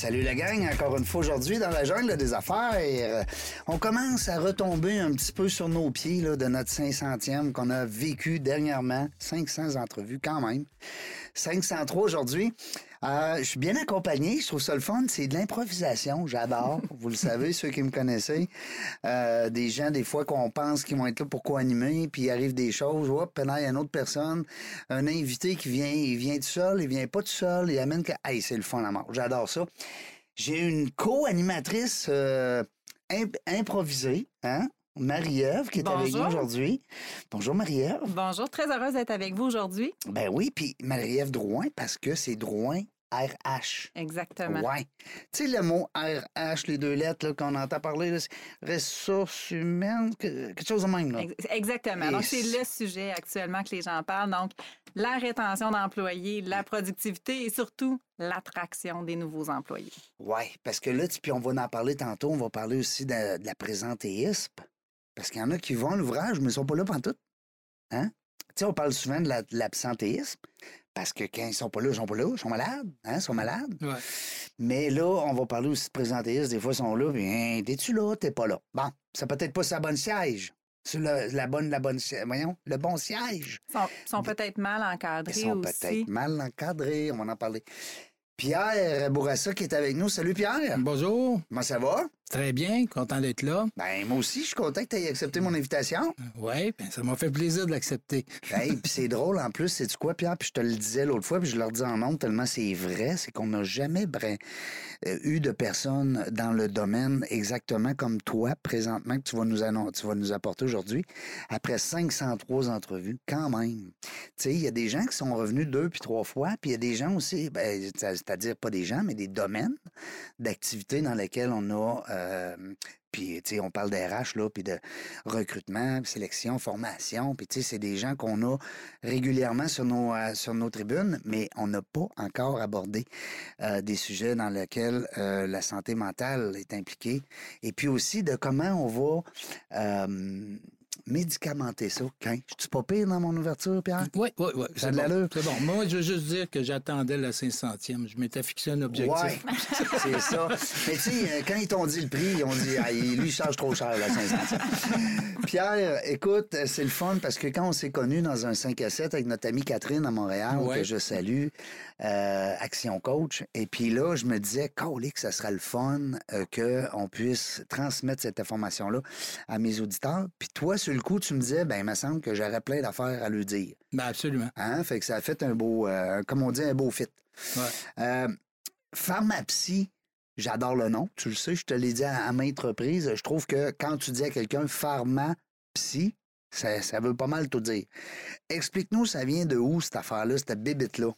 Salut la gang, encore une fois aujourd'hui dans la jungle des affaires. On commence à retomber un petit peu sur nos pieds de notre 500e qu'on a vécu dernièrement. 500 entrevues quand même. 503 aujourd'hui. Euh, je suis bien accompagné, je trouve ça le fun. C'est de l'improvisation, j'adore. Vous le savez, ceux qui me connaissez. Euh, des gens, des fois, qu'on pense qu'ils vont être là pour co-animer, puis il arrive des choses. Hop, il y a une autre personne, un invité qui vient, il vient tout seul, il vient pas tout seul, il amène que. Hey, c'est le fun à mort. J'adore ça. J'ai une co-animatrice euh, improvisée, hein? Marie-Ève qui est avec nous aujourd'hui. Bonjour Marie-Ève. Bonjour, très heureuse d'être avec vous aujourd'hui. Ben oui, puis Marie-Ève Drouin parce que c'est Drouin RH. Exactement. Oui. Tu sais, le mot RH, les deux lettres qu'on entend parler, ressources humaines, quelque chose de même. Là. Exactement. Donc, c'est le sujet actuellement que les gens parlent. Donc, la rétention d'employés, la productivité et surtout l'attraction des nouveaux employés. Oui, parce que là, puis on va en parler tantôt, on va parler aussi de, de la présentéisme. Parce qu'il y en a qui vont à l'ouvrage, mais ils ne sont pas là pendant tout. Hein? Tu sais, on parle souvent de l'absentéisme. Parce que quand ils sont pas là, ils sont pas là, ils sont malades, hein, ils sont malades. Mais là, on va parler aussi de présentéisme. Des fois, ils sont là, puis hein, t'es-tu là, t'es pas là? Bon, ça peut-être pas sa bonne siège. Sur la bonne, la bonne, voyons, le bon siège. Ils sont, sont peut-être mal encadrés Ils sont peut-être mal encadrés, on va en parler. Pierre Bourassa qui est avec nous. Salut Pierre. Bonjour. Comment ça va? Très bien, content d'être là. Ben, moi aussi, je suis content que tu aies accepté mon invitation. Oui, ben, ça m'a fait plaisir de l'accepter. hey, puis c'est drôle en plus, c'est du quoi, Pierre? Puis je te le disais l'autre fois, puis je leur dis en honte tellement c'est vrai, c'est qu'on n'a jamais euh, eu de personnes dans le domaine exactement comme toi, présentement, que tu vas nous, tu vas nous apporter aujourd'hui, après 503 entrevues, quand même. Tu sais, il y a des gens qui sont revenus deux puis trois fois, puis il y a des gens aussi, ben, c'est-à-dire pas des gens, mais des domaines d'activité dans lesquels on a... Euh, euh, puis, tu sais, on parle d'RH, là, puis de recrutement, sélection, formation. Puis, tu sais, c'est des gens qu'on a régulièrement sur nos, euh, sur nos tribunes, mais on n'a pas encore abordé euh, des sujets dans lesquels la santé mentale est impliquée. Et puis aussi de comment on va médicamenter ça. Quand? Je suis pas pire dans mon ouverture, Pierre? Oui, oui, oui. C'est bon. C'est bon. Moi, je veux juste dire que j'attendais la 500e. Je m'étais fixé un objectif. Oui, c'est ça. Mais tu sais, euh, quand ils t'ont dit le prix, ils ont dit, ah, lui, il charge trop cher, la 500e. Pierre, écoute, c'est le fun parce que quand on s'est connus dans un 5 à 7 avec notre amie Catherine à Montréal, que je salue, euh, Action Coach, et puis là, je me disais, que ça sera le fun euh, qu'on puisse transmettre cette information-là à mes auditeurs. Puis toi, sur le coup, tu me disais, ben, il me semble que j'aurais plein d'affaires à lui dire. Ben, absolument. Hein? Fait que ça a fait un beau, euh, comme on dit, un beau fit. Ouais. Euh, pharmapsy, j'adore le nom. Tu le sais, je te l'ai dit à, maintes reprises. Je trouve que quand tu dis à quelqu'un pharmapsy, ça, ça veut pas mal tout dire. Explique-nous, ça vient de où cette affaire-là, cette bébite-là?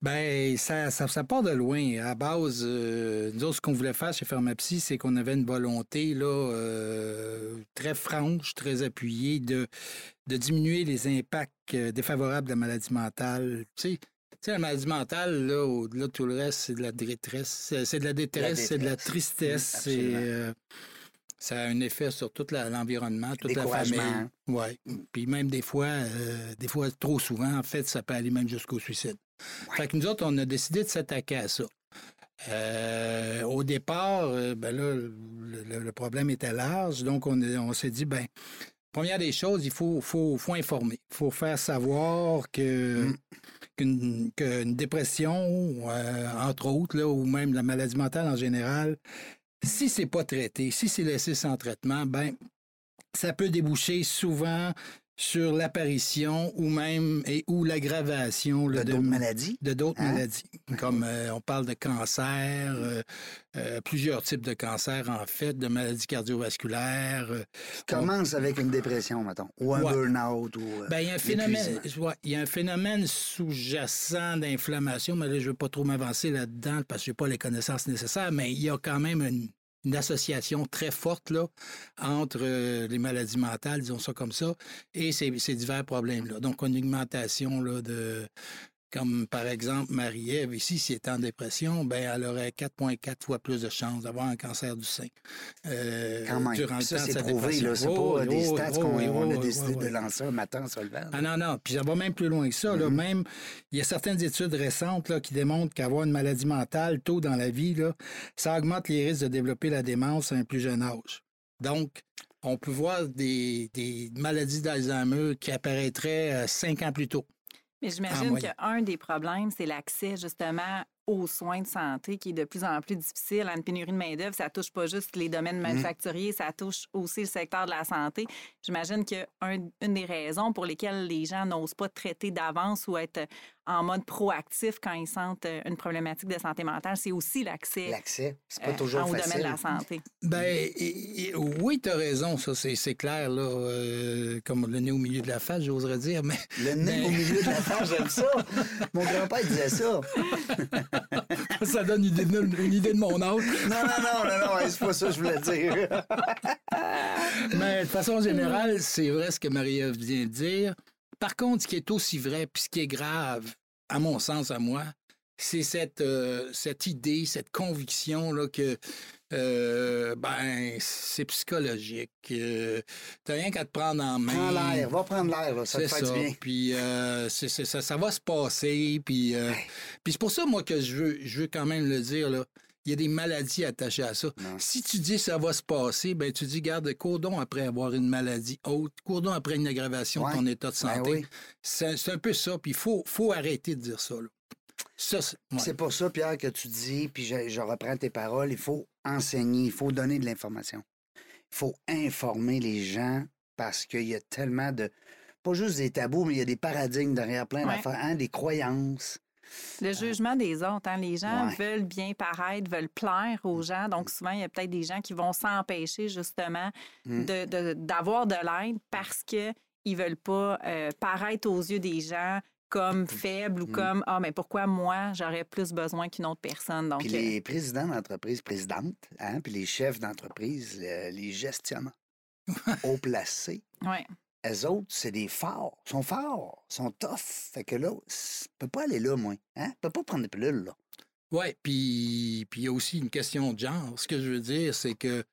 Ben, ça, ça, part de loin. À base, euh, nous autres, ce qu'on voulait faire chez Pharmapsy, c'est qu'on avait une volonté là, euh, très franche, très appuyée de, de diminuer les impacts euh, défavorables de la maladie mentale. Tu sais, la maladie mentale, là, au-delà de tout le reste, c'est de la détresse. C'est de la détresse, c'est de la tristesse. ça a un effet sur tout l'environnement, toute la famille. Oui. Puis même des fois, des fois, trop souvent, en fait, ça peut aller même jusqu'au suicide. Fait que nous autres, on a décidé de s'attaquer à ça. Euh, au départ, euh, ben là, le, problème était large, donc on, on s'est dit, ben, première des choses, il faut, faut, faut informer. Il faut faire savoir que mm. qu'une dépression, euh, entre autres, là, ou même la maladie mentale en général, si c'est pas traité, si c'est laissé sans traitement, ben, ça peut déboucher souvent sur l'apparition ou même et ou l'aggravation de d'autres maladies? De d'autres hein? maladies, comme euh, on parle de cancer, euh, euh, plusieurs types de cancers en fait, de maladies cardiovasculaires. Commence avec une dépression, mettons, ou un burn-out. Ou, ben, il y a un phénomène, il y a un phénomène sous-jacent d'inflammation, mais là, je ne veux pas trop m'avancer là-dedans parce que je n'ai pas les connaissances nécessaires, mais il y a quand même une une association très forte là, entre euh, les maladies mentales, disons ça comme ça, et ces, divers problèmes-là. Donc, une augmentation de, comme par exemple Marie-Ève, ici, si elle est en dépression, ben, elle aurait 4,4 fois plus de chances d'avoir un cancer du sein. Euh, Quand même. Durant ça, c'est prouvé, là. C'est pas des stats qu'on a décidé de lancer un matin en se Ah non, non. Puis ça va même plus loin que ça. là. Mm-hmm. Même, il y a certaines études récentes là, qui démontrent qu'avoir une maladie mentale tôt dans la vie, là, ça augmente les risques de développer la démence à un plus jeune âge. Donc, on peut voir des, des maladies d'Alzheimer qui apparaîtraient euh, cinq ans plus tôt. Mais j'imagine qu'un des problèmes, c'est l'accès justement aux soins de santé qui est de plus en plus difficile. Une pénurie de main-d'œuvre, ça touche pas juste les domaines mmh. manufacturiers, ça touche aussi le secteur de la santé. J'imagine qu'une des raisons pour lesquelles les gens n'osent pas traiter d'avance ou être en mode proactif quand ils sentent euh, une problématique de santé mentale, c'est aussi l'accès. L'accès, c'est pas euh, toujours au domaine de la santé. Ben oui, tu as raison, ça c'est clair là, euh, comme le nez au milieu de la face, j'oserais dire, mais le nez au milieu de la face, j'aime ça. Mon grand-père disait ça. ça donne une idée, de, une idée de mon âge. non, non, non, non, non c'est pas ça que je voulais dire. mais de façon générale, c'est vrai ce que Marie-Ève vient de dire. Par contre, ce qui est aussi vrai, puis ce qui est grave, à mon sens, à moi, c'est cette, euh, cette idée, cette conviction là, que euh, ben, c'est psychologique. Euh, T'as rien qu'à te prendre en main. Prends l'air, va prendre l'air, ça te fait ça. bien. Puis ça, ça, va se passer. Puis, puis c'est pour ça, moi, que je veux, je veux quand même le dire, là. Il y a des maladies attachées à ça. Si tu dis ça va se passer, ben tu dis, garde, courdon après avoir une maladie haute, courdon après une aggravation de ton état de ben santé. C'est un peu ça, puis il faut, faut arrêter de dire ça. c'est pour ça, Pierre, que tu dis, puis je, reprends tes paroles, il faut enseigner, il faut donner de l'information. Il faut informer les gens parce qu'il y a tellement de. Pas juste des tabous, mais il y a des paradigmes derrière plein d'affaires, hein, des croyances. Le jugement des autres. Hein? Les gens veulent bien paraître, veulent plaire aux gens. Donc, souvent, il y a peut-être des gens qui vont s'empêcher, justement, mmh. d'avoir de, l'aide parce qu'ils ne veulent pas euh, paraître aux yeux des gens comme mmh. faibles ou mmh. comme Ah, mais pourquoi moi, j'aurais plus besoin qu'une autre personne? Donc, puis les euh présidents d'entreprise, présidentes, hein, puis les chefs d'entreprise, les gestionnaires haut placés. Ouais eux autres, c'est des forts. Ils sont forts, ils sont tough. Fait que là, je peux pas aller là, moi. Hein? Je peux pas prendre des pilules, là. Oui, puis il y a aussi une question de genre. Ce que je veux dire, c'est que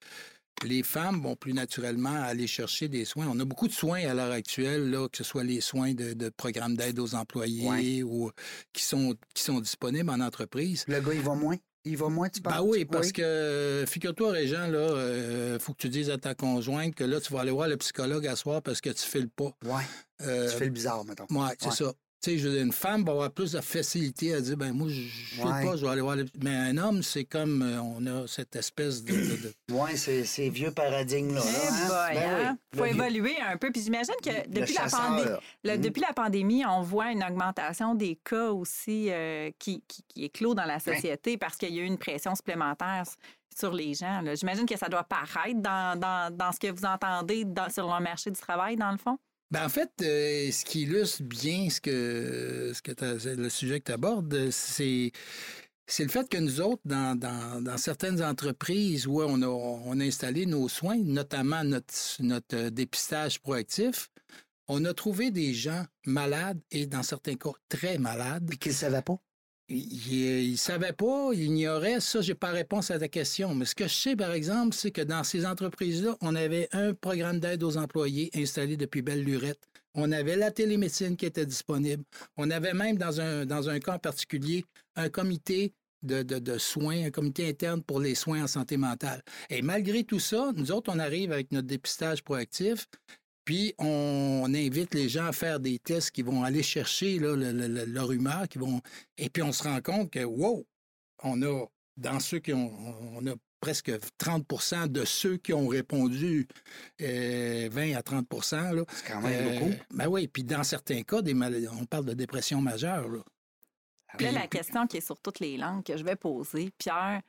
les femmes vont plus naturellement aller chercher des soins. On a beaucoup de soins à l'heure actuelle, là, que ce soit les soins de, programmes d'aide aux employés ou qui sont, qui sont disponibles en entreprise. Le gars, il va moins? Il va moins, tu penses? Ben oui, parce que, figure-toi, Régent, là, euh, faut que tu dises à ta conjointe que là, tu vas aller voir le psychologue à soir parce que tu fais le pas. Ouais. Euh, tu fais le bizarre, maintenant. Oui, c'est ça sais, dire, une femme va avoir plus de facilité à dire, ben moi, je ne sais pas, je vais aller voir. Mais un homme, c'est comme, euh, on a cette espèce de. Oui, c'est ces vieux paradigmes-là. Il hein? ben hein? faut évoluer un peu. Puis j'imagine que depuis la, pandémie, mm-hmm. depuis la pandémie, on voit une augmentation des cas aussi euh, qui, qui, éclot dans la société parce qu'il y a eu une pression supplémentaire sur les gens. J'imagine que ça doit paraître dans, dans, dans, ce que vous entendez sur le marché du travail, dans le fond? Ben en fait, euh, ce qui illustre bien ce que, ce que le sujet que tu abordes, c'est c'est le fait que nous autres, dans, dans, certaines entreprises où on a, on a, installé nos soins, notamment notre, notre euh, dépistage proactif, on a trouvé des gens malades et dans certains cas très malades. Et qu'ils ne savaient pas? Il ne savait pas, il ignorait. Ça, j'ai pas réponse à ta question. Mais ce que je sais, par exemple, c'est que dans ces entreprises-là, on avait un programme d'aide aux employés installé depuis belle lurette. On avait la télémédecine qui était disponible. On avait même, dans un, dans un cas particulier, un comité de, de, de, soins, un comité interne pour les soins en santé mentale. Et malgré tout ça, nous autres, on arrive avec notre dépistage proactif puis on invite les gens à faire des tests qui vont aller chercher leur humeur, qui vont. Et puis on se rend compte que wow, on a dans ceux qui ont, on a presque 30% de ceux qui ont répondu 20 euh, à 30% C'est quand même beaucoup. Euh, ben oui, puis dans certains cas, des on parle de dépression majeure. Là. Puis là, la question qui est sur toutes les langues que je vais poser, Pierre,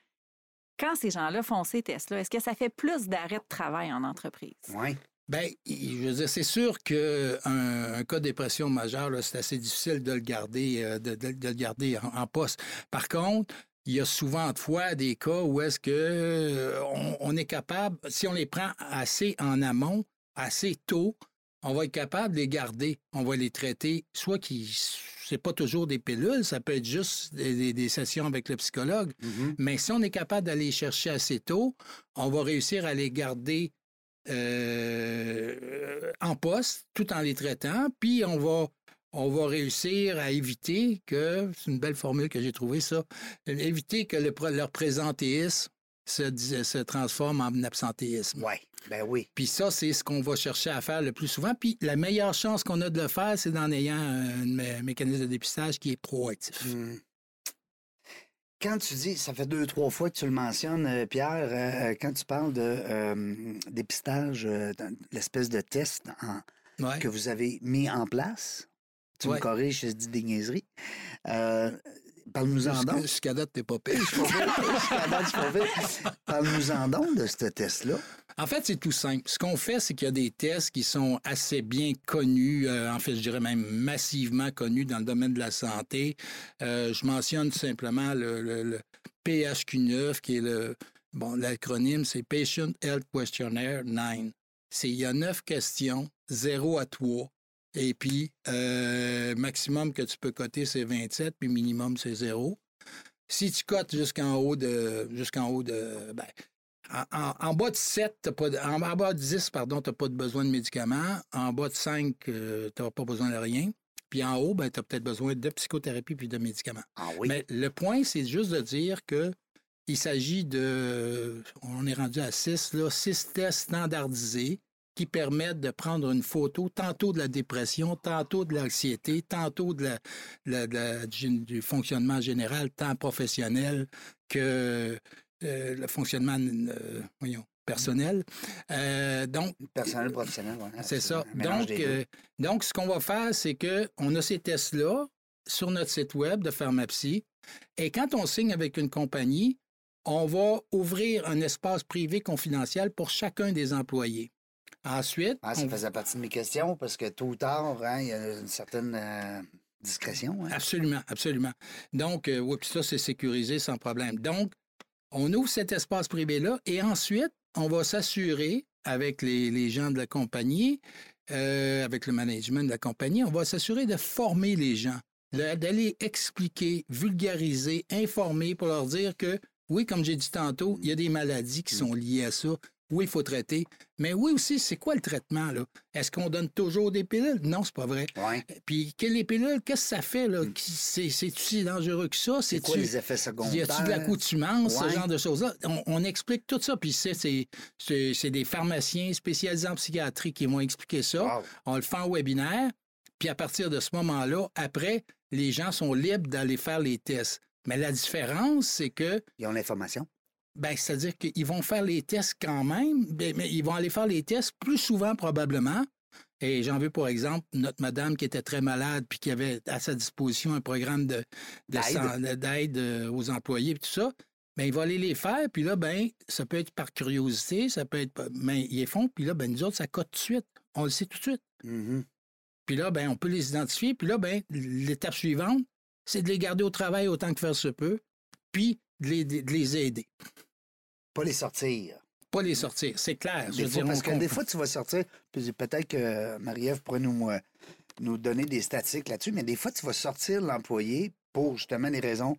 quand ces gens-là font ces tests-là, est-ce que ça fait plus d'arrêt de travail en entreprise? Oui. Bien, je veux dire, c'est sûr qu'un un cas de dépression majeure, c'est assez difficile de le garder, euh, de, le garder en, poste. Par contre, il y a souvent de fois des cas où est-ce que euh, on, est capable, si on les prend assez en amont, assez tôt, on va être capable de les garder. On va les traiter, soit qui c'est pas toujours des pilules, ça peut être juste des, sessions avec le psychologue. Mm-hmm. Mais si on est capable d'aller chercher assez tôt, on va réussir à les garder euh, en poste tout en les traitant. Puis on va on va réussir à éviter que, c'est une belle formule que j'ai trouvée, ça, éviter que leur présentéisme se, se transforme en absentéisme. Oui, ben oui. Puis ça, c'est ce qu'on va chercher à faire le plus souvent. Puis la meilleure chance qu'on a de le faire, c'est en ayant un, mécanisme de dépistage qui est proactif. Hmm. Quand tu dis, ça fait deux, trois fois que tu le mentionnes, euh, Pierre, euh, euh, quand tu parles de dépistage, l'espèce de test que vous avez mis en place, tu me corriges si je dis des niaiseries. Euh, Parle-nous-en donc. Jusqu'à date, t'es pas pire. Parle-nous-en donc de ce test-là. En fait, c'est tout simple. Ce qu'on fait, c'est qu'il y a des tests qui sont assez bien connus, euh, en fait, je dirais même massivement connus dans le domaine de la santé. Euh, je mentionne simplement le, PHQ9, qui est le, bon, l'acronyme, c'est Patient Health Questionnaire 9. C'est, il y a neuf questions, zéro à trois. Et puis, euh, maximum que tu peux coter, c'est 27, puis minimum, c'est 0. Si tu cotes jusqu'en haut de. Jusqu'en haut de. Ben, en, bas de 7, pas en, bas de 10, pardon, tu n'as pas besoin de médicaments. En bas de 5, euh, tu n'as pas besoin de rien. Puis en haut, ben, tu as peut-être besoin de psychothérapie puis de médicaments. Ah oui? Mais le point, c'est juste de dire que il s'agit de. On est rendu à 6, là, 6 tests standardisés qui permettent de prendre une photo tantôt de la dépression, tantôt de l'anxiété, tantôt de la, du, fonctionnement général, tant professionnel que le fonctionnement euh, personnel. Euh, donc, personnel, professionnel, C'est ça. Donc, donc, ce qu'on va faire, c'est qu'on a ces tests-là sur notre site web de Pharmapsy. Et quand on signe avec une compagnie, on va ouvrir un espace privé confidentiel pour chacun des employés. Ensuite. Ah, ça faisait partie de mes questions parce que tôt ou tard, hein, il y a une certaine euh, discrétion. Hein. Absolument, absolument. Donc, euh, oui, puis ça, c'est sécurisé sans problème. Donc, on ouvre cet espace privé-là et ensuite, on va s'assurer avec les, gens de la compagnie, euh, avec le management de la compagnie, on va s'assurer de former les gens, d'aller expliquer, vulgariser, informer pour leur dire que, oui, comme j'ai dit tantôt, il y a des maladies qui sont liées à ça. Oui, il faut traiter. Mais oui aussi, c'est quoi le traitement, là? Est-ce qu'on donne toujours des pilules? Non, c'est pas vrai. Ouais. Puis, les pilules, qu'est-ce que ça fait, là? Hmm. C'est-tu si dangereux que ça? C'est quoi les effets secondaires? Y a-tu de l'accoutumance, ce genre de choses-là? On, explique tout ça. Puis, c'est des pharmaciens spécialisés en psychiatrie qui vont expliquer ça. On le fait en webinaire. Puis, à partir de ce moment-là, après, les gens sont libres d'aller faire les tests. Mais la différence, c'est que. Ils ont l'information. Ben, c'est-à-dire qu'ils vont faire les tests quand même, ben, mais ils vont aller faire les tests plus souvent probablement. Et j'en veux pour exemple notre madame qui était très malade puis qui avait à sa disposition un programme de, d'aide euh, aux employés et tout ça. Ben, il va aller les faire, puis là, ben, ça peut être par curiosité, ça peut être. Mais ils les font, puis là, ben, nous autres, ça cote tout de suite. On le sait tout de suite. Mm-hmm. Puis là, ben, on peut les identifier, puis là, ben, l'étape suivante, c'est de les garder au travail autant que faire se peut, puis de les aider. Pas les sortir. Pas les sortir, c'est clair. parce que des fois, tu vas sortir, peut-être que Marie-Ève pourrait nous, euh, nous donner des statistiques là-dessus, mais des fois, tu vas sortir l'employé pour justement des raisons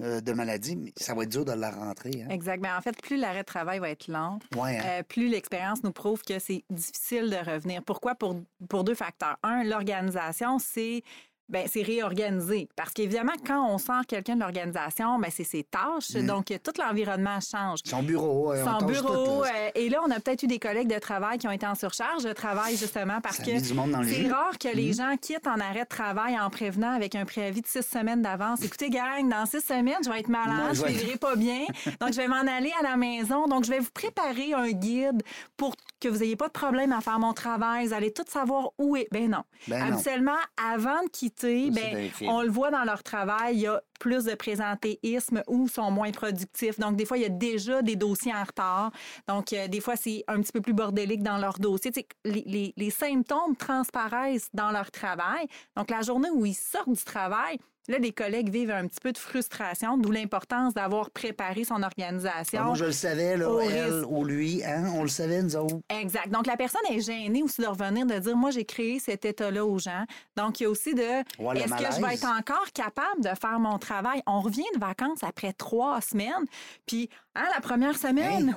euh, de maladie, mais ça va être dur de la rentrer. Hein. Exact. en fait, plus l'arrêt de travail va être long, hein. euh, plus l'expérience nous prouve que c'est difficile de revenir. Pourquoi? Pour, pour deux facteurs. Un, l'organisation, c'est ben c'est réorganisé. Parce qu'évidemment, quand on sort quelqu'un de l'organisation, ben c'est ses tâches. Mm. Donc, tout l'environnement change. Son bureau. Son bureau. Euh, et là, on a peut-être eu des collègues de travail qui ont été en surcharge de travail, justement, parce que c'est rare que les mm. gens quittent en arrêt de travail en prévenant avec un préavis de six semaines d'avance. Écoutez, gang, dans six semaines, je vais être malade, je ne vivrai pas bien. Donc, je vais m'en aller à la maison. Donc, je vais vous préparer un guide pour que vous n'ayez pas de problème à faire mon travail. Vous allez tout savoir où est. Ben non. Ben Habituellement, avant de quitter ben, on le voit dans leur travail, il y a plus de présentéisme ou sont moins productifs. Donc, des fois, il y a déjà des dossiers en retard. Donc, euh, des fois, c'est un petit peu plus bordélique dans leur dossier. Les, les, symptômes transparaissent dans leur travail. Donc, la journée où ils sortent du travail, Là, les collègues vivent un petit peu de frustration, d'où l'importance d'avoir préparé son organisation. Ah, moi, je le savais, là, elle ou lui, hein? on le savait, nous autres. Exact. Donc, la personne est gênée aussi de revenir, de dire, moi, j'ai créé cet état-là aux gens. Donc, il y a aussi de, est-ce que je vais être encore capable de faire mon travail? On revient de vacances après trois semaines, puis hein, la première semaine,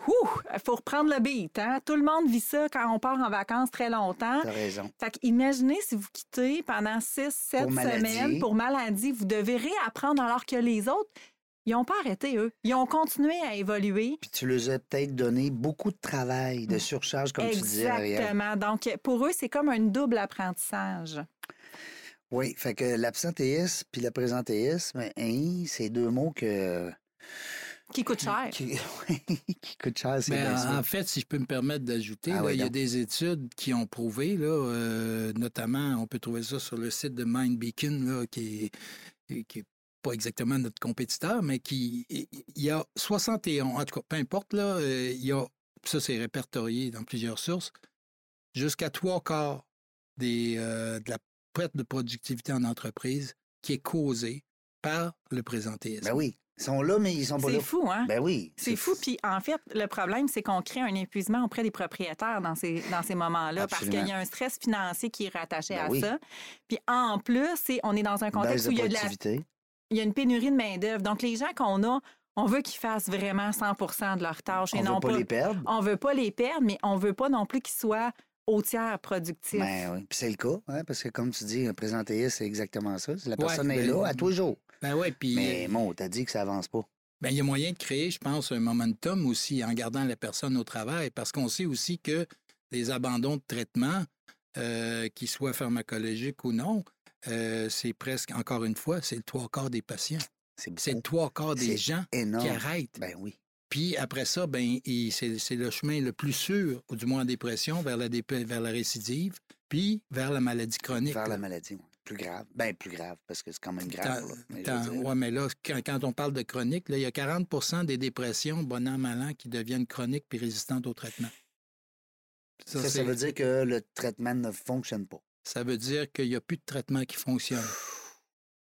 il faut reprendre le beat. Hein? Tout le monde vit ça quand on part en vacances très longtemps. T'as raison. Fait imaginez si vous quittez pendant six, sept semaines pour maladie, vous devez réapprendre alors que les autres, ils n'ont pas arrêté, eux. Ils ont continué à évoluer. Puis tu leur as peut-être donné beaucoup de travail, de surcharge, comme tu disais. Exactement. Donc, pour eux, c'est comme un double apprentissage. Oui, fait que l'absentéisme puis le présentéisme, hein, c'est deux mots que... Qui coûtent cher. Qui, qui coûtent cher, c'est bien en, en, fait, si je peux me permettre d'ajouter, ah il y a des études qui ont prouvé, là, euh, notamment, on peut trouver ça sur le site de Mind Beacon, là, qui est, qui est pas exactement notre compétiteur, mais qui il y a 61, en tout cas, peu importe, là, euh, il y a, ça c'est répertorié dans plusieurs sources, jusqu'à trois quarts des, euh, de la perte de productivité en entreprise qui est causée par le présentéisme. Ben oui. Ils sont là, mais ils sont pas là. C'est fou, hein? Ben oui. C'est fou. Puis en fait, le problème, c'est qu'on crée un épuisement auprès des propriétaires dans ces, dans ces moments-là parce qu'il y a un stress financier qui est rattaché ben à ça. Puis en plus, on est dans un contexte où il y a de la il y a une pénurie de main-d'œuvre. Donc, les gens qu'on a, on veut qu'ils fassent vraiment 100% de leur tâche. On ne veut pas, les perdre. On veut pas les perdre, mais on veut pas non plus qu'ils soient au tiers productifs. Ben oui. Puis c'est le cas, hein, parce que comme tu dis, un présentéiste, c'est exactement ça. La personne est ben là à toujours. Ben ouais, puis... Mais bon, t'as dit que ça avance pas. Ben, il y a moyen de créer, je pense, un momentum aussi en gardant la personne au travail, parce qu'on sait aussi que les abandons de traitement, euh, qu'ils soient pharmacologiques ou non, euh, c'est presque, encore une fois, c'est le trois quarts des patients. C'est le trois quarts des gens qui arrêtent. Ben oui. Puis après ça, ben, c'est le chemin le plus sûr, ou du moins en dépression, vers la, vers la récidive, puis vers la maladie chronique. Vers la maladie, oui. Plus grave. Ben plus grave, parce que c'est quand même grave. Oui, mais là, quand, on parle de chronique, là, il y a 40% des dépressions, bon an, mal an, qui deviennent chroniques puis résistantes au traitement. Ça, ça veut dire que le traitement ne fonctionne pas ça veut dire qu'il n'y a plus de traitement qui fonctionne.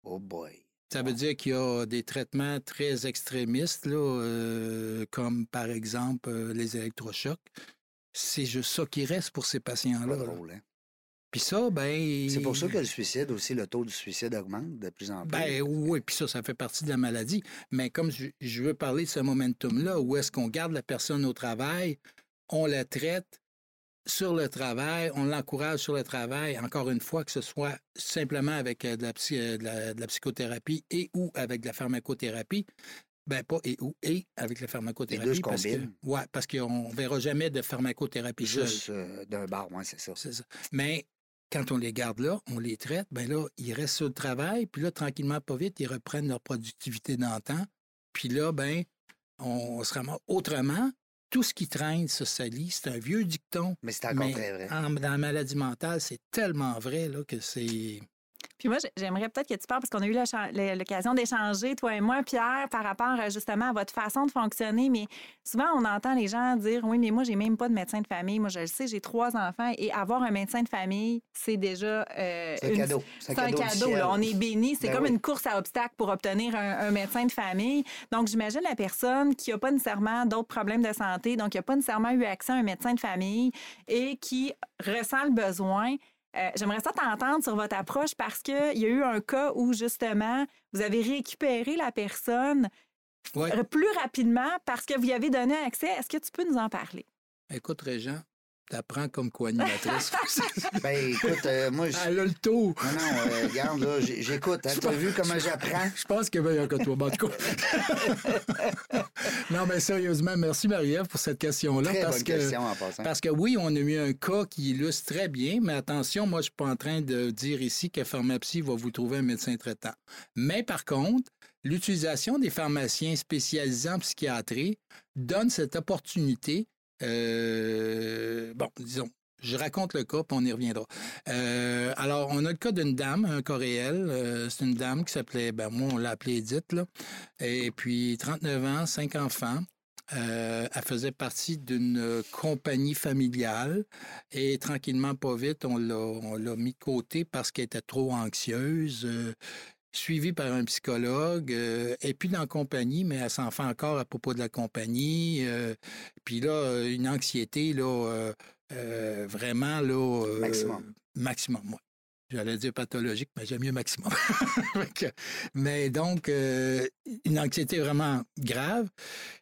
Oh boy. Ça veut dire qu'il y a des traitements très extrémistes, là, euh, comme par exemple euh, les électrochocs. C'est juste ça qui reste pour ces patients-là. Hein? Puis ça, ben. C'est pour ça que le suicide aussi, le taux du suicide augmente de plus en plus. Ben oui, puis ça, ça fait partie de la maladie. Mais comme je, je veux parler de ce momentum-là, où est-ce qu'on garde la personne au travail, on la traite, sur le travail, on l'encourage sur le travail, encore une fois, que ce soit simplement avec euh, euh, de la, psychothérapie et ou avec de la pharmacothérapie. Ben, pas et ou, et avec la pharmacothérapie. Les parce que, ouais, parce qu'on ne verra jamais de pharmacothérapie Juste euh, d'un bar, oui, c'est ça. C'est ça. Mais quand on les garde là, on les traite, ben là, ils restent sur le travail, puis là, tranquillement, pas vite, ils reprennent leur productivité d'antan. Puis là, ben, on se ramasse autrement, tout ce qui traîne se salit. C'est un vieux dicton. Mais c'est encore très vrai. dans la maladie mentale, c'est tellement vrai là, que c'est. Puis moi, j'aimerais peut-être que tu parles, parce qu'on a eu l'occasion d'échanger, toi et moi, Pierre, par rapport euh, justement à votre façon de fonctionner. Mais souvent, on entend les gens dire Oui, mais moi, j'ai même pas de médecin de famille. Moi, je le sais, j'ai trois enfants et avoir un médecin de famille, c'est déjà. Euh, c'est un cadeau. C'est un cadeau. On est béni. C'est ben comme une course à obstacles pour obtenir un, médecin de famille. Donc, j'imagine la personne qui n'a pas nécessairement d'autres problèmes de santé, donc qui n'a pas nécessairement eu accès à un médecin de famille et qui ressent le besoin euh, j'aimerais ça t'entendre sur votre approche parce qu'il y a eu un cas où, justement, vous avez récupéré la personne plus rapidement parce que vous y avez donné accès. Est-ce que tu peux nous en parler? Écoute, Régent, t'apprends comme co-animatrice. ben, écoute, euh, moi... Elle a le tour. Non, non, euh, regarde, là, j'écoute. Hein, tu as vu comment j'apprends? Je pense qu'il y a meilleur que toi, cas. non, mais sérieusement, merci, Marie-Ève, pour cette question-là. Très parce bonne que, question, en passant. Parce que oui, on a eu un cas qui illustre très bien, mais attention, moi, je suis pas en train de dire ici que Pharmapsy va vous trouver un médecin traitant. Mais par contre, l'utilisation des pharmaciens spécialisés en psychiatrie donne cette opportunité euh, bon, disons, je raconte le cas, puis on y reviendra. Euh, alors, on a le cas d'une dame, un cas réel. Euh, c'est une dame qui s'appelait, ben moi, on l'a appelée Edith, là. Et puis, 39 ans, 5 enfants. elle faisait partie d'une compagnie familiale et tranquillement, pas vite, on l'a mis de côté parce qu'elle était trop anxieuse. Suivie par un psychologue, euh, et puis dans la compagnie, mais elle s'en fait encore à propos de la compagnie. euh, puis là, une anxiété, là, euh, euh, vraiment, là... euh, Maximum. Maximum, oui. J'allais dire pathologique, mais j'aime mieux maximum. Mais donc, euh, une anxiété vraiment grave.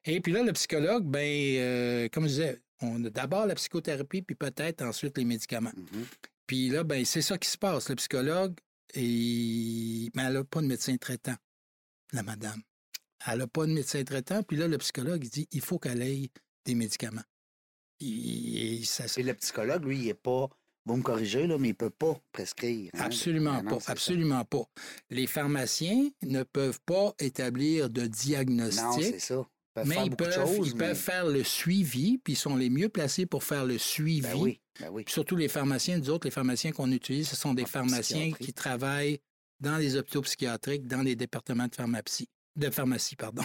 Et puis là, le psychologue, ben, euh, comme je disais, on a d'abord la psychothérapie, puis peut-être ensuite les médicaments. Mhm. Puis là, ben, c'est ça qui se passe. Le psychologue, et... mais elle n'a pas de médecin traitant, la madame. Elle n'a pas de médecin traitant. Puis là, le psychologue, il dit il faut qu'elle ait des médicaments. Et ça, Et le psychologue, lui, il est pas. Vous me corrigez, là, mais il peut pas prescrire. hein. Absolument non, pas. ça. Absolument pas. Les pharmaciens ne peuvent pas établir de Non, diagnostic. c'est ça. Peuvent mais ils peuvent, choses, ils mais- peuvent faire le suivi, puis ils sont les mieux placés pour faire le suivi. Ben oui, ben oui. Puis surtout les pharmaciens, nous autres, les pharmaciens qu'on utilise, ce sont des En pharmaciens qui travaillent dans les hôpitaux psychiatriques, dans les départements de pharmacie. De pharmacie, pardon.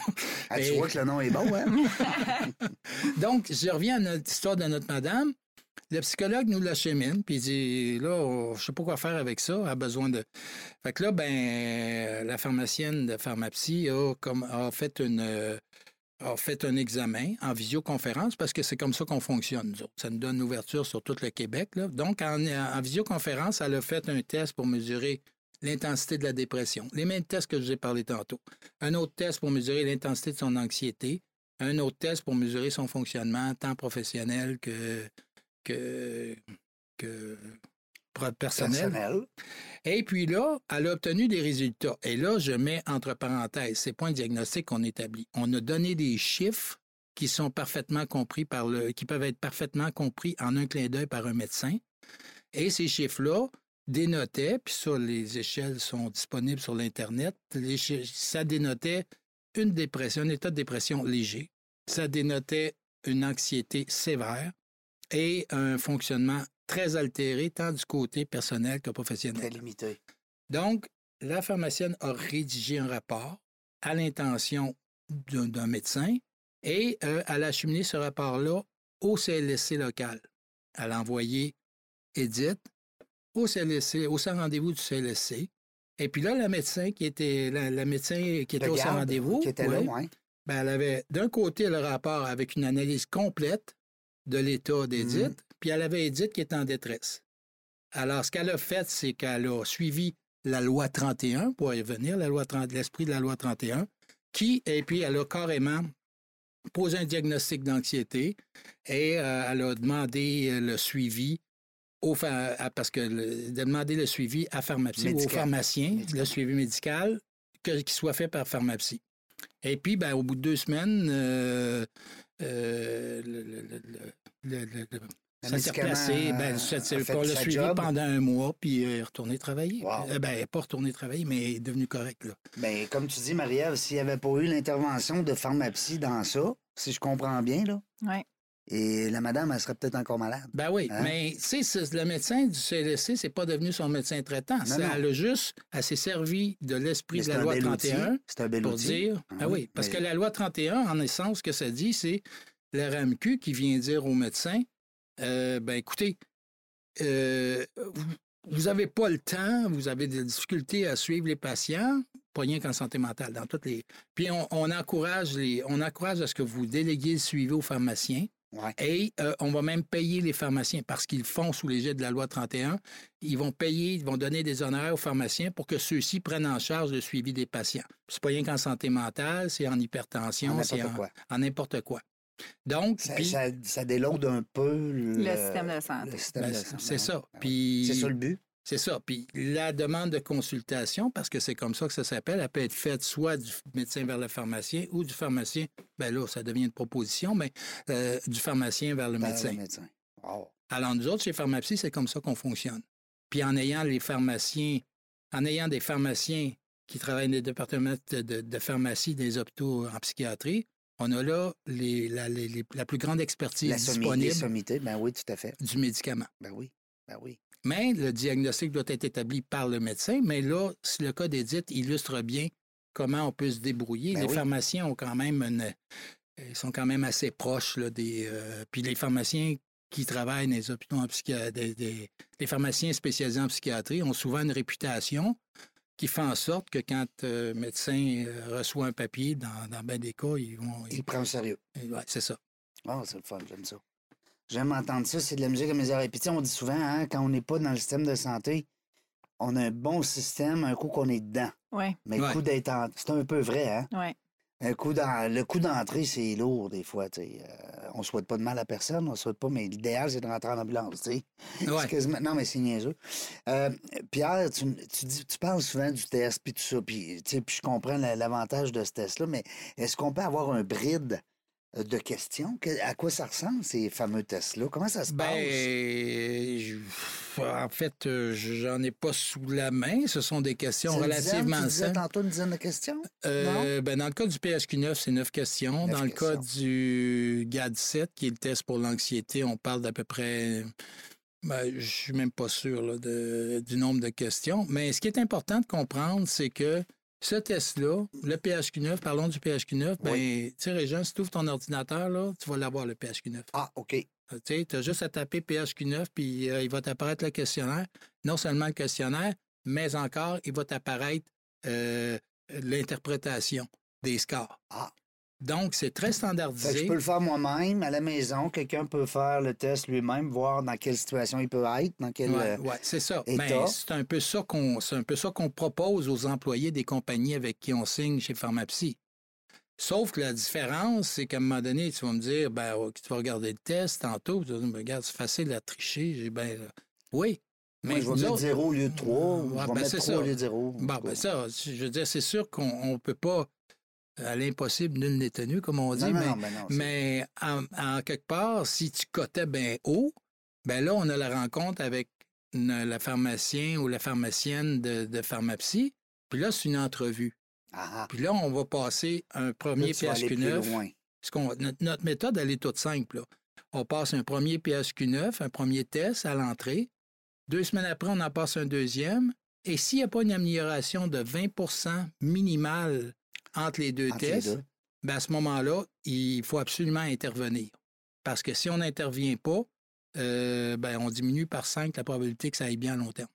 Ah, tu Et- vois que le nom est bon, hein? Donc, je reviens à notre histoire de notre madame. Le psychologue nous l'achemine, puis il dit là, oh, je sais pas quoi faire avec ça, a besoin de. Fait que là, ben, la pharmacienne de pharmacie a, comme, a fait une. Euh, a fait un examen en visioconférence parce que c'est comme ça qu'on fonctionne, nous autres. Ça nous donne une ouverture sur tout le Québec. Donc, en, en visioconférence, elle a fait un test pour mesurer l'intensité de la dépression. Les mêmes tests que je vous ai parlé tantôt. Un autre test pour mesurer l'intensité de son anxiété. Un autre test pour mesurer son fonctionnement, tant professionnel que, personnel. Personnel. Et puis là, elle a obtenu des résultats. Et là, je mets entre parenthèses, c'est pas un diagnostic qu'on établit. On a donné des chiffres qui sont parfaitement compris par le, qui peuvent être parfaitement compris en un clin d'œil par un médecin. Et ces chiffres-là dénotaient, puis ça, les échelles sont disponibles sur l'Internet, ça dénotait une dépression, un état de dépression léger. Ça dénotait une anxiété sévère et un fonctionnement très altéré, tant du côté personnel que professionnel. Très limité. Donc, la pharmacienne a rédigé un rapport à l'intention d'un médecin et euh, elle a acheminé ce rapport-là au CLSC local. Elle a envoyé Edith au CLSC, au centre rendez-vous du CLSC. Et puis là, la médecin qui était, la, la médecin qui était Le au garde rendez-vous, ouais, ouais. ben, elle avait d'un côté le rapport avec une analyse complète de l'état d'Edith, Mhm. Puis elle avait Edith qui était en détresse. Alors, ce qu'elle a fait, c'est qu'elle a suivi la loi 31, pour y venir, la loi 30, l'esprit de la loi 31, qui, et puis elle a carrément posé un diagnostic d'anxiété et euh, elle a demandé le suivi au parce que le- de demander le suivi à pharmacie ou au pharmacien, Médical. le suivi médical, que, qui soit fait par pharmacie. Et puis, ben, au bout de deux semaines, euh, euh, le- le- Le ça s'est replacé. Ben, fait qu'on l'a suivi job. pendant un mois, puis euh, est retourné travailler. Wow. Euh, ben, elle n'est pas retourné travailler, mais elle est devenue correcte. Là. Ben, comme tu dis, Marie-Ève, s'il n'y avait pas eu l'intervention de pharmacie dans ça, si je comprends bien, là, Oui. et la madame, elle serait peut-être encore malade. Ben oui, Hein? mais tu sais, le médecin du CLSC, c'est pas devenu son médecin traitant. Non, non. Elle a juste, elle s'est servi de l'esprit de la loi bel outil. 31 C'est un bel pour outil. dire. Ah Ah oui, oui, parce mais- que la loi 31, en essence, ce que ça dit, c'est la RAMQ qui vient dire au médecin euh, ben écoutez, euh, vous n'avez pas le temps, vous avez des difficultés à suivre les patients, pas rien qu'en santé mentale, dans toutes les. Puis on, on encourage les, on encourage à ce que vous déléguiez le suivi aux pharmaciens. Ouais. Et euh, on va même payer les pharmaciens parce qu'ils font sous l'égide de la loi 31. Ils vont payer, ils vont donner des honoraires aux pharmaciens pour que ceux-ci prennent en charge le suivi des patients. C'est pas rien qu'en santé mentale, c'est en hypertension, En c'est en n'importe quoi. Donc, Ça, ça déloade un peu le, Le système de santé. ben, c'est- santé. c'est Ouais. ça. Puis C'est ça le but. c'est ça. Puis la demande de consultation, parce que c'est comme ça que ça s'appelle, elle peut être faite soit du médecin vers le pharmacien ou du pharmacien, ben là, ça devient une proposition, mais euh, du pharmacien vers le médecin. le médecin. Wow. Alors, nous autres, chez Pharmacie, c'est comme ça qu'on fonctionne. Puis en ayant les pharmaciens, en ayant des pharmaciens qui travaillent dans les départements de, de- de pharmacie des hôpitaux en psychiatrie, on a là les- la, les- les- la plus grande expertise La disponible les sommités, ben oui, tout à fait. du médicament. Ben oui, ben oui. Mais le diagnostic doit être établi par le médecin. Mais là, si le cas d'Edith illustre bien comment on peut se débrouiller, Ben les oui. pharmaciens ont quand même une- ils sont quand même assez proches là, des. euh, puis les pharmaciens qui travaillent dans les hôpitaux en psychiatrie, les pharmaciens spécialisés en psychiatrie ont souvent une réputation qui fait en sorte que quand le médecin reçoit un papier, dans, dans bien des cas, ils vont. Il prend au sérieux. Oui, c'est ça. Ah, c'est le fun, j'aime ça. J'aime entendre ça, c'est de la musique à mes oreilles. Puis, on dit souvent, hein, quand on n'est pas dans le système de santé, on a un bon système un coup qu'on est dedans. Oui. Mais le coup d'être en... C'est un peu vrai, hein? Oui. Un coup dans... Le coup d'entrée, c'est lourd, des fois. tu sais. Euh, on souhaite pas de mal à personne, on souhaite pas, mais l'idéal, c'est de rentrer en ambulance. tu sais. Ouais. Quasiment... Non, mais c'est niaiseux. Euh, Pierre, tu, tu, dis, tu parles souvent du test, puis tout ça, puis, je comprends la- l'avantage de ce test-là, mais est-ce qu'on peut avoir un bride de questions? Que- À quoi ça ressemble, ces fameux tests-là? Comment ça se Ben, passe? je- en fait, euh, j'en ai pas sous la main. Ce sont des questions relativement simples. tantôt une dizaine de questions? Euh, ben, dans le cas du PHQ9, c'est neuf questions. Neuf dans le cas questions. du GAD-7, qui est le test pour l'anxiété, on parle d'à peu près. Ben, je suis même pas sûr là, de- du nombre de questions. Mais ce qui est important de comprendre, c'est que ce test-là, le PHQ9, parlons du PHQ9, ben, tu sais, Régent, si tu ouvres ton ordinateur, là, tu vas l'avoir, le PHQ9. Ah, OK. Tu as juste à taper PHQ9, puis euh, il va t'apparaître le questionnaire. Non seulement le questionnaire, mais encore, il va t'apparaître euh, l'interprétation des scores. Ah. Donc, c'est très Fait que standardisé. je peux le faire moi-même à la maison. Quelqu'un peut faire le test lui-même, voir dans quelle situation il peut être, dans quel. Ouais, euh, ouais, c'est ça. état. Mais c'est un peu ça qu'on c'est un peu ça qu'on propose aux employés des compagnies avec qui on signe chez Pharmapsy. Sauf que la différence, c'est qu'à un moment donné, tu vas me dire, ben, ok, tu vas regarder le test tantôt, tu vas dire, regarde, c'est facile à tricher. J'ai ben, euh, oui. moi, je vais mettre autres- 0 au lieu de 3. ou Ouais, je vais ben, mettre c'est 3 ça. au lieu de 0. Bon, ben ça, je veux dire, c'est sûr qu'on ne peut pas, à l'impossible, nul n'est tenu, comme on dit, non, mais, non, ben non, c'est- mais en, en quelque part, si tu cotais bien haut, ben là, on a la rencontre avec une- la pharmacien ou la pharmacienne de, de pharmacie, puis là, c'est une entrevue. Ah, ah. Puis là, on va passer un Là, premier tu vas aller plus PHQ9. loin. Ce qu'on- notre, notre méthode, elle est toute simple. là. On passe un premier PHQ9, un premier test à l'entrée. Deux semaines après, on en passe un deuxième. Et s'il n'y a pas une amélioration de 20% minimale entre les deux Entre les tests, deux. ben à ce moment-là, il faut absolument intervenir. Parce que si on n'intervient pas, euh, ben on diminue par 5 la probabilité que ça aille bien à long terme.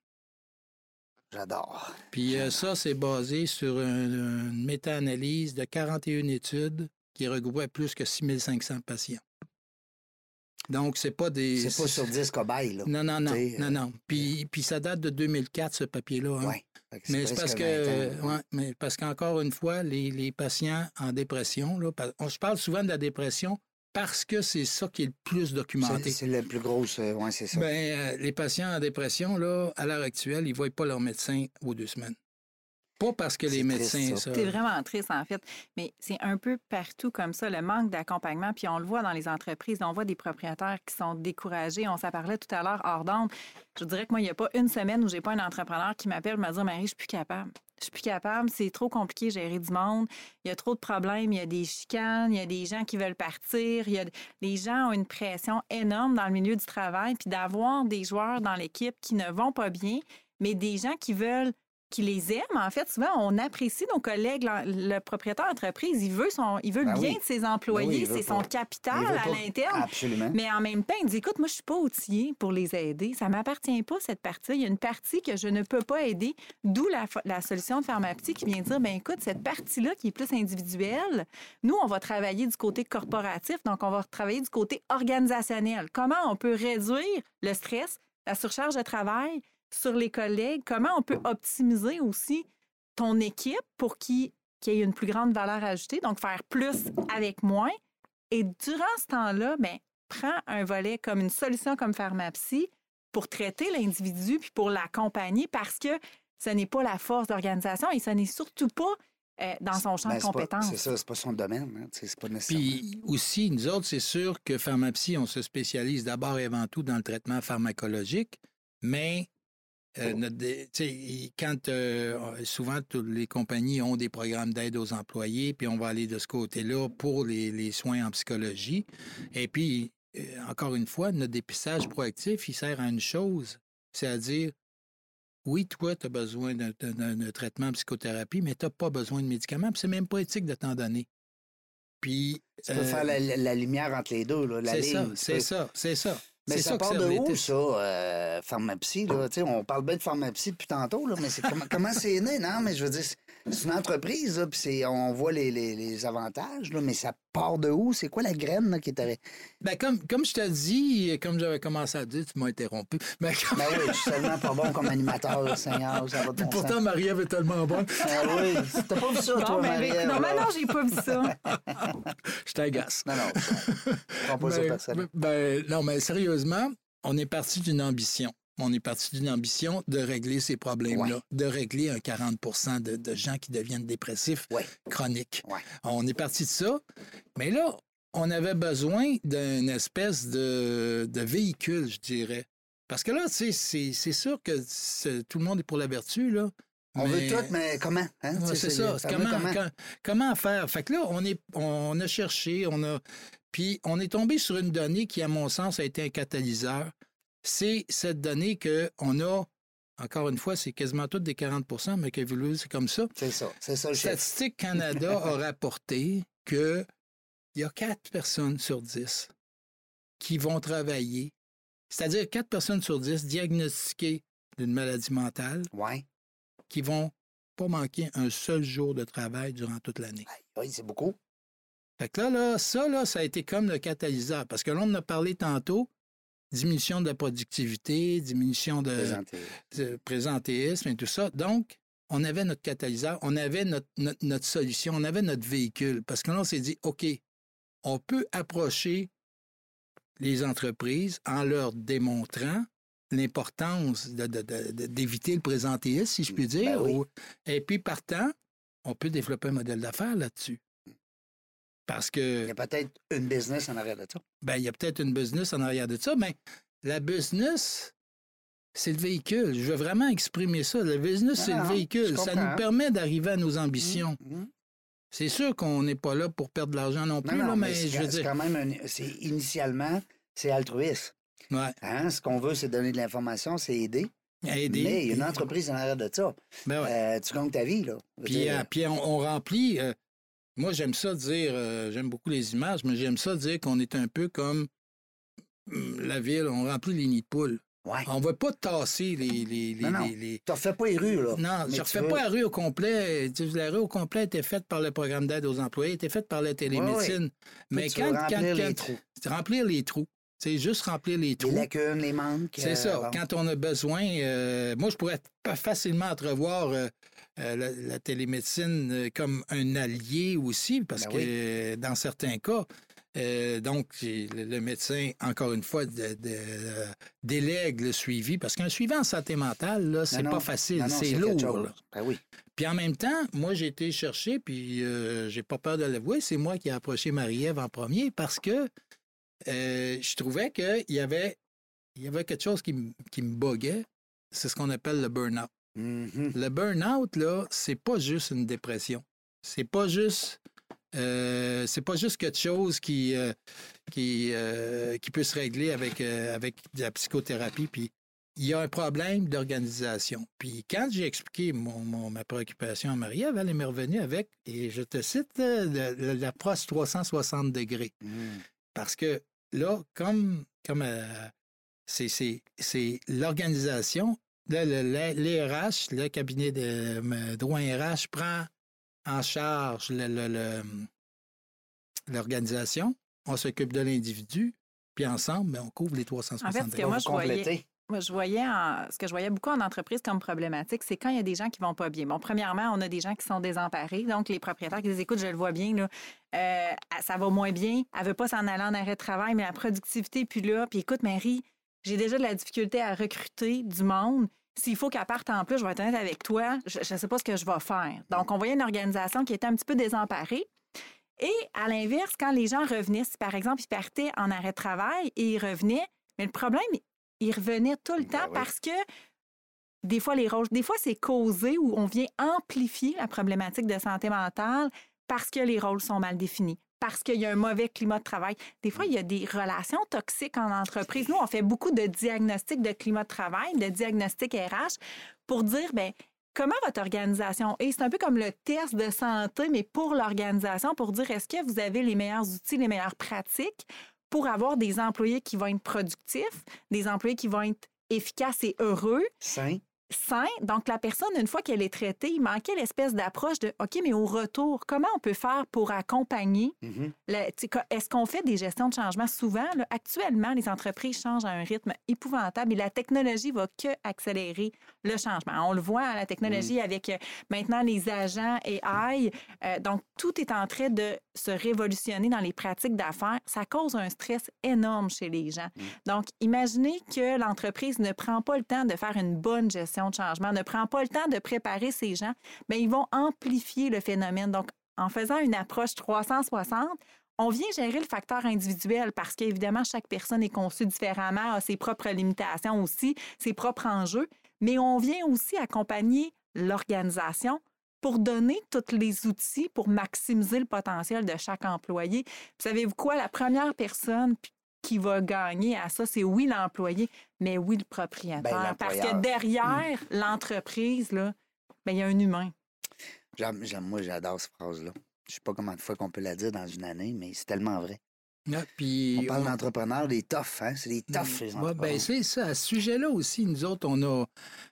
J'adore. Puis euh, ça, c'est basé sur un- une méta-analyse de 41 études qui regroupait plus que 6500 patients. Donc, c'est pas des... C'est pas sur 10 cobayes, là. Non, non, non, T'sais, non, euh, non. Puis, puis ça date de 2004, ce papier-là. hein. Que Mais c'est parce que, 20 ans, ouais, mais parce qu'encore une fois, les, les patients en dépression, là, on se parle souvent de la dépression parce que c'est ça qui est le plus documenté. C'est c'est le plus gros, euh, ouais, c'est ça. Ben, euh, les patients en dépression, là, à l'heure actuelle, ils ne voient pas leur médecin aux deux semaines. Pas parce que les triste, médecins. ça. ça- C'est vraiment triste, en fait. Mais c'est un peu partout comme ça, le manque d'accompagnement. Puis on le voit dans les entreprises. On voit des propriétaires qui sont découragés. On s'en parlait tout à l'heure hors d'onde. Je dirais que moi, il n'y a pas une semaine où j'ai pas un entrepreneur qui m'appelle me dire Marie, je suis plus capable. Je suis plus capable. C'est trop compliqué de gérer du monde. Il y a trop de problèmes. Il y a des chicanes. Il y a des gens qui veulent partir. Il y a... Les gens ont une pression énorme dans le milieu du travail. Puis d'avoir des joueurs dans l'équipe qui ne vont pas bien, mais des gens qui veulent qui les aiment. En fait, souvent, on apprécie nos collègues. Le, propriétaire d'entreprise, il veut, son, il veut Ben le bien oui. de ses Ben oui, employés, c'est son capital à l'interne. Absolument. Mais en même temps, il dit écoute, moi, je suis pas outillé pour les aider. Ça m'appartient pas, cette partie. Il y a une partie que je ne peux pas aider. D'où la, la solution de Pharmapti qui vient dire ben écoute, cette partie-là qui est plus individuelle, nous, on va travailler du côté corporatif, donc on va travailler du côté organisationnel. Comment on peut réduire le stress, la surcharge de travail sur les collègues? Comment on peut optimiser aussi ton équipe pour qu'il y ait une plus grande valeur ajoutée, donc faire plus avec moins? Et durant ce temps-là, ben, prends un volet comme une solution comme Pharmapsy pour traiter l'individu puis pour l'accompagner parce que ce n'est pas la force d'organisation et ce n'est surtout pas euh, dans son champ Ben, de c'est pas- compétences. C'est ça, c'est pas son domaine. Hein. C'est pas nécessaire. Puis aussi, nous autres, c'est sûr que Pharmapsy, on se spécialise d'abord et avant tout dans le traitement pharmacologique, mais euh, notre quand euh, souvent toutes les compagnies ont des programmes d'aide aux employés, puis on va aller de ce côté-là pour les, les soins en psychologie. Et puis, euh, encore une fois, notre dépistage proactif, il sert à une chose, c'est-à-dire, oui, toi, tu as besoin d'un- traitement en psychothérapie, mais tu n'as pas besoin de médicaments, puis c'est même pas éthique de t'en donner. Puis, Tu peux euh, faire la, la- la lumière entre les deux, là, c'est ça, c'est ça, c'est ça. Mais ça, part de où, ça, euh, pharmapsie, là? Tu sais, on parle bien de pharmapsie depuis tantôt, là, mais c'est comment, comment c'est né? Non, mais je veux dire, c'est- une entreprise, là, puis on voit les, les- les avantages, là, mais ça part de où? C'est quoi la graine là, qui est arrivée? Ben, comme, comme je te dis, comme j'avais commencé à dire, tu m'as interrompu. Mais comme- Ben oui, je suis tellement pas bon comme animateur, Seigneur, ça va de bon pourtant, sens. Marie-Ève est tellement bonne. Ah oui, t'as pas vu ça, Bon, toi, ben, Marie-Ève, non, là? mais non, j'ai pas vu ça. Je t'agace. Non, non, prends pas ça Ben, ben, non, mais sérieusement, on est parti d'une ambition. On est parti d'une ambition de régler ces problèmes-là, Ouais. de régler un 40 de, de gens qui deviennent dépressifs Ouais. chroniques. Ouais. On est parti de ça, mais là, on avait besoin d'une espèce de, de véhicule, je dirais. Parce que là, c'est sûr que tout le monde est pour la vertu, là. On mais- veut tout, mais comment? Hein? Ouais, c'est ça. Comment, comment? quand- comment faire? Fait que là, on, est, on a cherché, on a. Puis on est tombé sur une donnée qui, à mon sens, a été un catalyseur. C'est cette donnée qu'on a, encore une fois, c'est quasiment toutes des 40% mais que vous c'est comme ça. C'est ça, c'est ça le. Statistique Canada a rapporté que il y a 4 personnes sur 10 qui vont travailler, c'est-à-dire 4 personnes sur 10 diagnostiquées d'une maladie mentale Ouais. qui vont pas manquer un seul jour de travail durant toute l'année. Oui, c'est beaucoup. Fait que là, là, ça, là, ça a été comme le catalyseur. Parce que là, on en a parlé tantôt, diminution de la productivité, diminution de, Présenté. de présentéisme et tout ça. Donc, on avait notre catalyseur, on avait notre, notre, notre solution, on avait notre véhicule. Parce que là, on s'est dit, OK, on peut approcher les entreprises en leur démontrant l'importance d'éviter le présentéisme, si je puis dire. Ben oui. ou- Et puis, partant, on peut développer un modèle d'affaires là-dessus. Parce Il que y a peut-être une business en arrière de ça. ben, il y a peut-être une business en arrière de ça, mais la business, c'est le véhicule. Je veux vraiment exprimer ça. Le business, c'est le véhicule. Ça nous permet d'arriver à nos ambitions. Mhm. C'est sûr qu'on n'est pas là pour perdre de l'argent non plus, Non, non, là, mais, je veux dire. quand même un- c'est initialement c'est altruiste. Ouais, Hein? Ce qu'on veut, c'est donner de l'information, c'est aider. aider. mais il y a une entreprise en arrière de ça. ben ouais. Euh, tu gagnes ta vie, là. Puis, dire, euh, puis on, on remplit. euh, moi, j'aime ça dire, euh, j'aime beaucoup les images, mais j'aime ça dire qu'on est un peu comme hum, la ville, on remplit les nids de poules. ouais. On ne va pas tasser les. les, les, Non, non. les- les- Tu refais pas les rues, là. Non, je ne tu refais veux- pas la rue au complet. Tu La rue au complet était faite par le programme d'aide aux employés, était faite par la télémédecine. Mais tu quand, veux remplir quand- les quand- trous. c'est remplir les trous. C'est juste remplir les Les trous. lacunes, les manques. C'est euh, ça. bon. Quand on a besoin, euh, moi, je pourrais pas facilement entrevoir euh, euh, la, la télémédecine euh, comme un allié aussi, parce Ben que oui. euh, dans certains cas, euh, donc, le, médecin, encore une fois, de- de- euh, délègue le suivi, parce qu'un suivi en santé mentale, là, c'est Non, pas non. facile, Non, c'est lourd. là. Ben oui. Puis en même temps, moi, j'ai été chercher, puis euh, j'ai pas peur de l'avouer, c'est moi qui ai approché Marie-Ève en premier parce que euh, je trouvais qu'il y avait, il y avait quelque chose qui, me- qui me boguait. C'est ce qu'on appelle le burn-out. Mhm. Le burn-out, là, c'est pas juste une dépression. C'est pas juste. euh, c'est pas juste quelque chose qui, euh, qui, euh, qui peut se régler avec, avec de la psychothérapie. Puis il y a un problème d'organisation. Puis quand j'ai expliqué mon, mon- ma préoccupation à Marie-Ève, elle m'est revenue avec, et je te cite, l'approche 360 degrés. Mhm. Parce que là, comme, comme c'est l'organisation, là, le, le- les RH, le cabinet de euh, droit RH prend en charge le- le- le- l'organisation, on s'occupe de l'individu, puis ensemble, ben, on couvre les 360 En fait, que degrés. moi, je voyais-. Moi, je voyais en- ce que je voyais beaucoup en entreprise comme problématique, c'est quand il y a des gens qui vont pas bien. Bon, premièrement, on a des gens qui sont désemparés, donc les propriétaires qui disent écoute, je le vois bien, là, euh, ça va moins bien, elle veut pas s'en aller en arrêt de travail, mais la productivité, puis là, puis écoute, Marie, j'ai déjà de la difficulté à recruter du monde. S'il faut qu'elle parte en plus, je vais être honnête avec toi, je ne sais pas ce que je vais faire. Donc, on voyait une organisation qui était un petit peu désemparée. Et à l'inverse, quand les gens revenaient, si par exemple, ils partaient en arrêt de travail et ils revenaient, mais le problème, ils revenaient tout le Ben temps oui. parce que des fois, les rôles, des fois, c'est causé ou on vient amplifier la problématique de santé mentale parce que les rôles sont mal définis, parce qu'il y a un mauvais climat de travail. Des fois, il y a des relations toxiques en entreprise. Nous, on fait beaucoup de diagnostics de climat de travail, de diagnostics RH pour dire, ben comment votre organisation est? C'est un peu comme le test de santé, mais pour l'organisation, pour dire est-ce que vous avez les meilleurs outils, les meilleures pratiques pour avoir des employés qui vont être productifs, des employés qui vont être efficaces et heureux? Sain. Donc, la personne, une fois qu'elle est traitée, il manquait l'espèce d'approche de OK, mais au retour, comment on peut faire pour accompagner? Mhm. Est-ce qu'on fait des gestions de changement? Souvent, actuellement, les entreprises changent à un rythme épouvantable et la technologie va que accélérer le changement. On le voit, la technologie avec euh, maintenant les agents AI. Euh, donc, tout est en train de se révolutionner dans les pratiques d'affaires. Ça cause un stress énorme chez les gens. Mm. Donc, imaginez que l'entreprise ne prend pas le temps de faire une bonne gestion de changement, ne prend pas le temps de préparer ces gens, bien, ils vont amplifier le phénomène. Donc, en faisant une approche 360, on vient gérer le facteur individuel parce qu'évidemment, chaque personne est conçue différemment, a ses propres limitations aussi, ses propres enjeux, mais on vient aussi accompagner l'organisation pour donner tous les outils pour maximiser le potentiel de chaque employé. Savez-vous quoi? La première personne qui va gagner à ça, c'est oui l'employé, mais oui le propriétaire. Ben, parce que derrière mm. l'entreprise, là, ben, il y a un humain. moi, j'adore cette phrase-là. Je sais pas combien de fois qu'on peut la dire dans une année, mais c'est tellement vrai. Ah, puis on parle d'entrepreneurs, des toughs, hein? C'est des toughs, les ben, entrepreneurs. c'est ça. À ce sujet-là aussi, nous autres, on a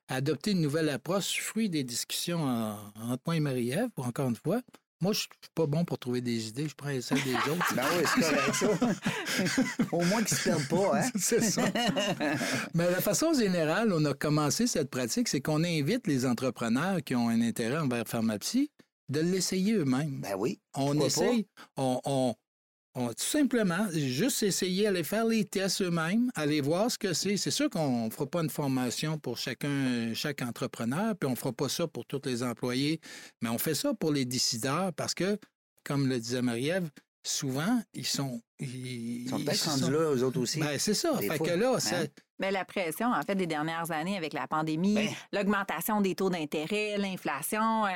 adopté une nouvelle approche, fruit des discussions entre moi et Marie-Ève, encore une fois. Moi, je suis pas bon pour trouver des idées. Je prends celles des autres. ben oui, c'est correct, ça. Au moins qu'ils se perdent pas, hein? c'est ça. Mais la façon générale, on a commencé cette pratique, c'est qu'on invite les entrepreneurs qui ont un intérêt envers Pharmapsy de l'essayer eux-mêmes. Ben oui. On essaye, on, on, tout simplement, juste essayer d'aller faire les tests eux-mêmes, aller voir ce que c'est. C'est sûr qu'on ne fera pas une formation pour chacun, chaque entrepreneur, puis on ne fera pas ça pour tous les employés, mais on fait ça pour les décideurs parce que, comme le disait Marie-Ève, souvent, ils sont. Ils, sont peut-être rendus là, eux autres aussi. Ben, c'est ça. Fait que là, hein? Mais la pression, en fait, des dernières années avec la pandémie, ben. l'augmentation des taux d'intérêt, l'inflation, euh,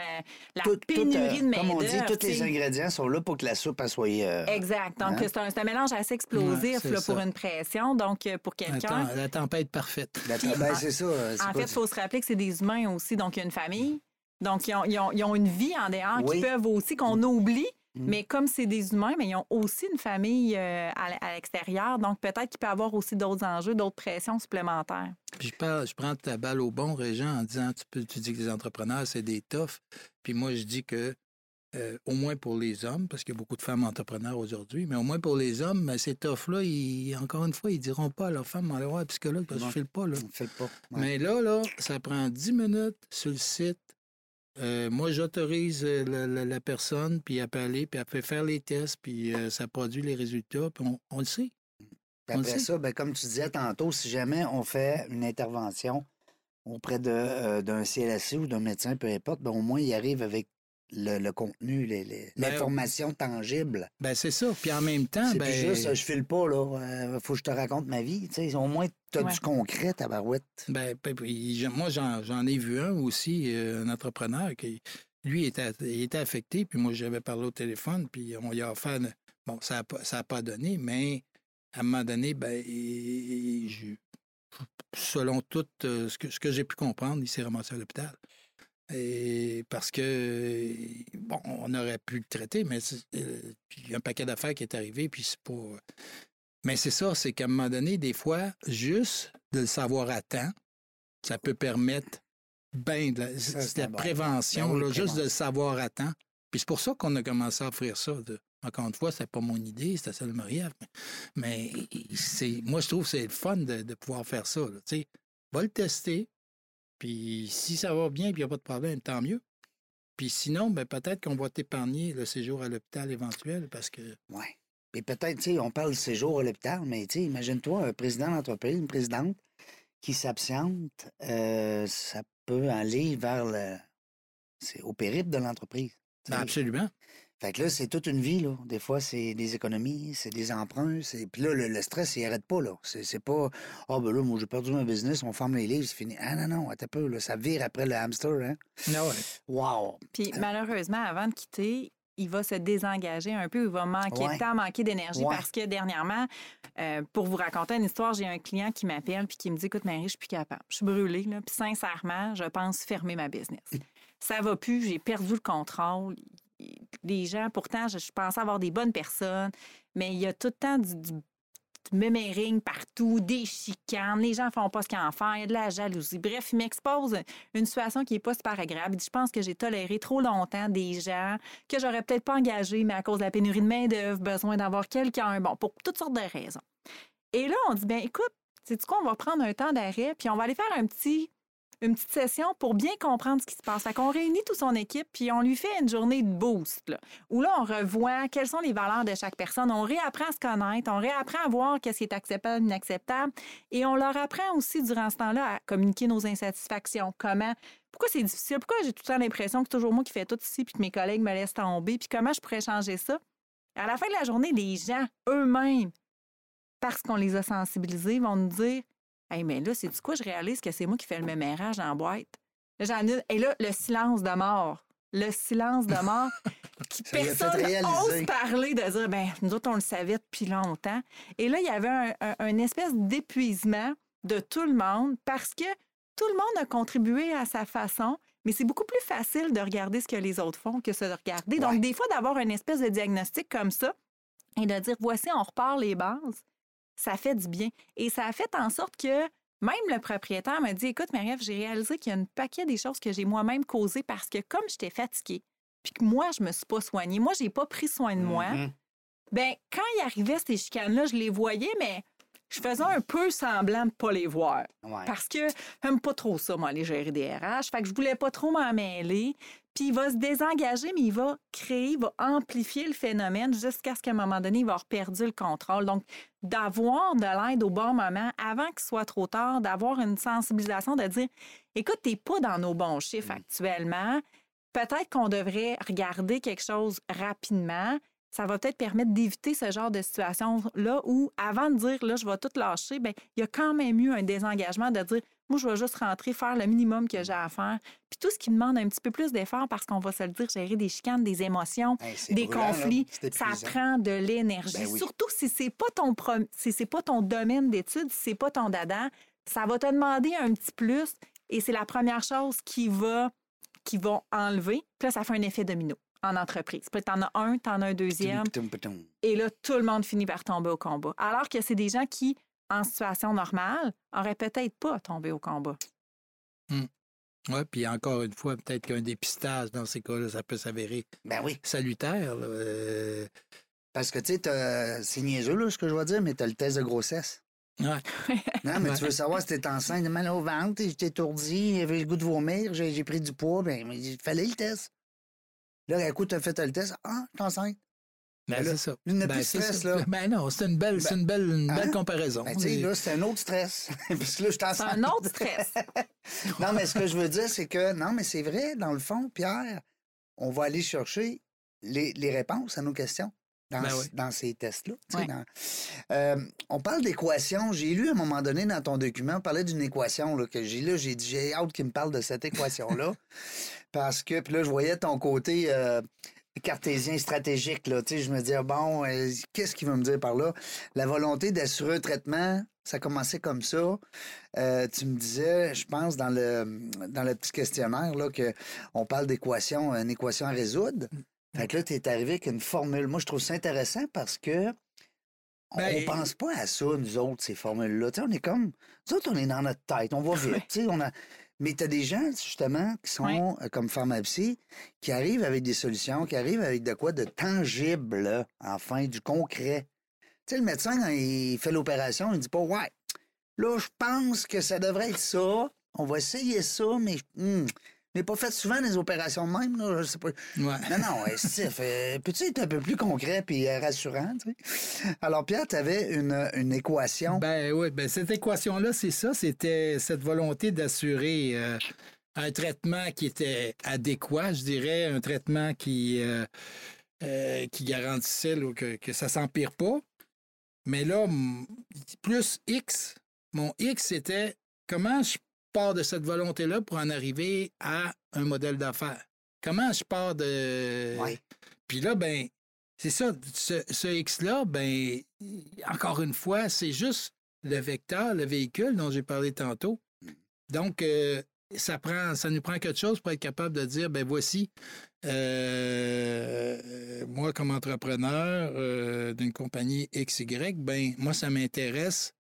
la pénurie de main Comme on dit, tous les ingrédients sont là pour que la soupe soit. Euh, exact. Donc, hein? c'est un, mélange assez explosif là, pour une pression. Donc, euh, pour quelqu'un. La, tempête parfaite. ben, c'est ça. En fait, il faut se rappeler que c'est des humains aussi. Donc, il y a une famille. Donc, ils ont, ils ont, une vie en dehors qui peuvent aussi, qu'on oublie, Mm. Mais comme c'est des humains, mais ils ont aussi une famille euh, à, l'extérieur. Donc, peut-être qu'il peut y avoir aussi d'autres enjeux, d'autres pressions supplémentaires. Puis je, je prends ta balle au bon, Régent, en disant tu, tu dis que les entrepreneurs, c'est des toughs. Puis moi, je dis que euh, au moins pour les hommes, parce qu'il y a beaucoup de femmes entrepreneurs aujourd'hui, mais au moins pour les hommes, ben, ces toughs-là, encore une fois, ils diront pas à leur femme, allez voir un psychologue parce que je ne file pas. Là. pas. Mais là, là, ça prend 10 minutes sur le site euh, moi, j'autorise euh, la, personne, puis elle peut aller, puis elle peut faire les tests, puis euh, ça produit les résultats, puis on, le sait. après ça, ben, comme tu disais tantôt, si jamais on fait une intervention auprès d'un CLSC ou d'un médecin, peu importe, ben, au moins, il arrive avec le, contenu, ben, l'information tangible. Ben c'est ça. Puis en même temps, ben... juste, je file pas, là. Euh, faut que je te raconte ma vie. au moins, tu as du concret, tabarouette. Ben, moi, j'en ai vu un aussi, euh, un entrepreneur qui, lui, était, il était affecté. Puis moi, j'avais parlé au téléphone, puis on lui a offert... Bon, ça n'a pas, pas donné, mais à un moment donné, ben, selon tout euh, ce que, ce que j'ai pu comprendre, il s'est ramassé à l'hôpital. Et parce que, bon, on aurait pu le traiter, mais euh, il y a un paquet d'affaires qui est arrivé, puis c'est pas. Mais c'est ça, c'est qu'à un moment donné, des fois, juste de le savoir à temps, ça peut permettre bien de la, prévention, ben juste de le savoir à temps. Puis c'est pour ça qu'on a commencé à offrir ça. encore une fois, c'est pas mon idée, c'était celle de marie Mais c'est, moi, je trouve que c'est le fun de, pouvoir faire ça. Tu va le tester, puis si ça va bien et il n'y a pas de problème, tant mieux. Puis sinon, ben, peut-être qu'on va t'épargner le séjour à l'hôpital éventuel parce que. Oui. Puis peut-être, tu sais, on parle de séjour à l'hôpital, mais tu sais, imagine-toi un président d'entreprise, une présidente qui s'absente, euh, ça peut aller vers le. C'est au périple de l'entreprise. Ben, absolument. Fait que là, c'est toute une vie, là. Des fois, c'est des économies, c'est des emprunts. Puis là, le, stress, il arrête pas, là. C'est pas Ah, oh, ben là, moi, j'ai perdu mon business, on ferme les livres, c'est fini. Ah, non, non, attends peu, là. Ça vire après le hamster, hein. Non, ah ouais. Wow. Puis malheureusement, avant de quitter, il va se désengager un peu, il va manquer de temps, manquer d'énergie parce que dernièrement, euh, pour vous raconter une histoire, j'ai un client qui m'appelle puis qui me dit Écoute, Marie, je suis plus capable. Je suis brûlée, là. Puis sincèrement, je pense fermer ma business. Ça va plus, j'ai perdu le contrôle les gens, pourtant, je, pensais avoir des bonnes personnes, mais il y a tout le temps du, mémérings partout, des chicanes, les gens font pas ce qu'ils en il y a de la jalousie. Bref, il m'expose une situation qui est pas super agréable. Je pense que j'ai toléré trop longtemps des gens que j'aurais peut-être pas engagés, mais à cause de la pénurie de main-d'œuvre, besoin d'avoir quelqu'un, bon, pour toutes sortes de raisons. Et là, on dit, bien, écoute, c'est quoi, on va prendre un temps d'arrêt, puis on va aller faire un petit une petite session pour bien comprendre ce qui se passe. Fait qu'on réunit toute son équipe, puis on lui fait une journée de boost, où là, on revoit quelles sont les valeurs de chaque personne. On réapprend à se connaître, on réapprend à voir qu'est-ce qui est acceptable, inacceptable, et on leur apprend aussi durant ce temps-là à communiquer nos insatisfactions. Comment, pourquoi c'est difficile, pourquoi j'ai tout le temps l'impression que c'est toujours moi qui fais tout ici, puis que mes collègues me laissent tomber, puis comment je pourrais changer ça? À la fin de la journée, les gens eux-mêmes, parce qu'on les a sensibilisés, vont nous dire Hey, mais là, c'est du quoi? Je réalise que c'est moi qui fais le mémérage en boîte? et là, le silence de mort. Le silence de mort. qui personne n'ose parler de dire, ben, nous autres, on le savait depuis longtemps. Et là, il y avait un, espèce d'épuisement de tout le monde parce que tout le monde a contribué à sa façon, mais c'est beaucoup plus facile de regarder ce que les autres font que de regarder. Donc, des fois, d'avoir une espèce de diagnostic comme ça et de dire, voici, on repart les bases, ça fait du bien. Et ça a fait en sorte que même le propriétaire m'a dit Écoute, Marie-Ève, j'ai réalisé qu'il y a un paquet des choses que j'ai moi-même causées parce que comme j'étais fatiguée, puis que moi, je me suis pas soignée, moi, j'ai pas pris soin de moi, mm-hmm. ben quand il arrivait ces chicanes-là, je les voyais, mais je faisais un peu semblant de pas les voir. Parce que j'aime pas trop ça, moi, aller gérer des RH. Fait que je voulais pas trop m'en mêler. Puis il va se désengager, mais il va créer, il va amplifier le phénomène jusqu'à ce qu'à un moment donné, il va avoir perdu le contrôle. Donc, d'avoir de l'aide au bon moment, avant qu'il soit trop tard, d'avoir une sensibilisation, de dire, écoute, t'es pas dans nos bons chiffres mm. actuellement. Peut-être qu'on devrait regarder quelque chose rapidement ça va peut-être permettre d'éviter ce genre de situation-là où, avant de dire, là, je vais tout lâcher, bien, il y a quand même eu un désengagement de dire, moi, je vais juste rentrer, faire le minimum que j'ai à faire. Puis tout ce qui demande un petit peu plus d'effort, parce qu'on va se le dire, gérer des chicanes, des émotions, des conflits, ça prend de l'énergie. Ben Surtout si c'est pas ton si c'est pas ton domaine d'études, si c'est pas ton dada, ça va te demander un petit plus et c'est la première chose qui va qui va enlever. Puis là, ça fait un effet domino en entreprise. Puis t'en as un, t'en as un deuxième. Et là, tout le monde finit par tomber au combat. Alors que c'est des gens qui, en situation normale, auraient peut-être pas tombé au combat. Hmm. Oui, puis encore une fois, peut-être qu'un dépistage dans ces cas-là, ça peut s'avérer ben oui. salutaire. Euh. Parce que, tu sais, c'est niaiseux, là, ce que je vais dire, mais tu as le test de grossesse. Ouais. non, mais tu veux savoir si t'es enceinte, mal au ventre, j'étais étourdi, j'avais le goût de vomir, j'ai pris du poids, ben, il fallait le test. Là, écoute, tu as fait le test. Ah, t'es enceinte. Ben, c'est ça. Il n'y a ben, plus de stress, là. Ben non, c'est une belle, une belle, une belle hein? comparaison. Ben, tu sais, là, c'est un autre stress. Parce que là, je C'est un autre stress. non, mais ce que je veux dire, c'est que, non, mais c'est vrai, dans le fond, Pierre, on va aller chercher les, les réponses à nos questions dans, ben dans ces tests-là. Euh, on parle d'équation. J'ai lu à un moment donné dans ton document, on parlait d'une équation là, que j'ai là. J'ai dit, j'ai hâte qu'il me parle de cette équation-là. parce que, puis là, je voyais ton côté euh, cartésien stratégique. Là, je me disais, bon, euh, qu'est-ce qu'il veut me dire par là? La volonté d'assurer un traitement, ça commençait comme ça. tu me disais, je pense, dans le, dans le petit questionnaire, là, qu'on parle d'équation, une équation à résoudre. Fait que là, tu es arrivé avec une formule. Moi, je trouve ça intéressant parce que on, ben, pense pas à ça, nous autres, ces formules-là. On est comme. Nous autres, on est dans notre tête, on va vite. On a... Mais tu as des gens, justement, qui sont euh, comme pharmacie, qui arrivent avec des solutions, qui arrivent avec de quoi de tangible, enfin, du concret. Tu sais, le médecin, quand il fait l'opération, il dit pas Ouais, là, je pense que ça devrait être ça. On va essayer ça, mais hmm, n'ai pas fait souvent des opérations de même, là, je sais pas. Non, non, ouais, peux-tu être un peu plus concret puis euh, rassurant, tu sais? Alors, Pierre, tu avais une, une, équation. Ben oui, ben cette équation-là, c'est ça, c'était cette volonté d'assurer euh, un traitement qui était adéquat, je dirais, un traitement qui, euh, qui garantissait que, que ça s'empire pas. Mais là, plus X, mon X, c'était comment je pars de cette volonté-là pour en arriver à un modèle d'affaires? Comment je pars de. Puis là, ben, c'est ça, ce, X-là, ben, encore une fois, c'est juste le vecteur, le véhicule dont j'ai parlé tantôt. Donc, euh, ça prend, ça nous prend quelque chose pour être capable de dire, ben voici, euh, moi comme entrepreneur euh, d'une compagnie XY, ben moi ça m'intéresse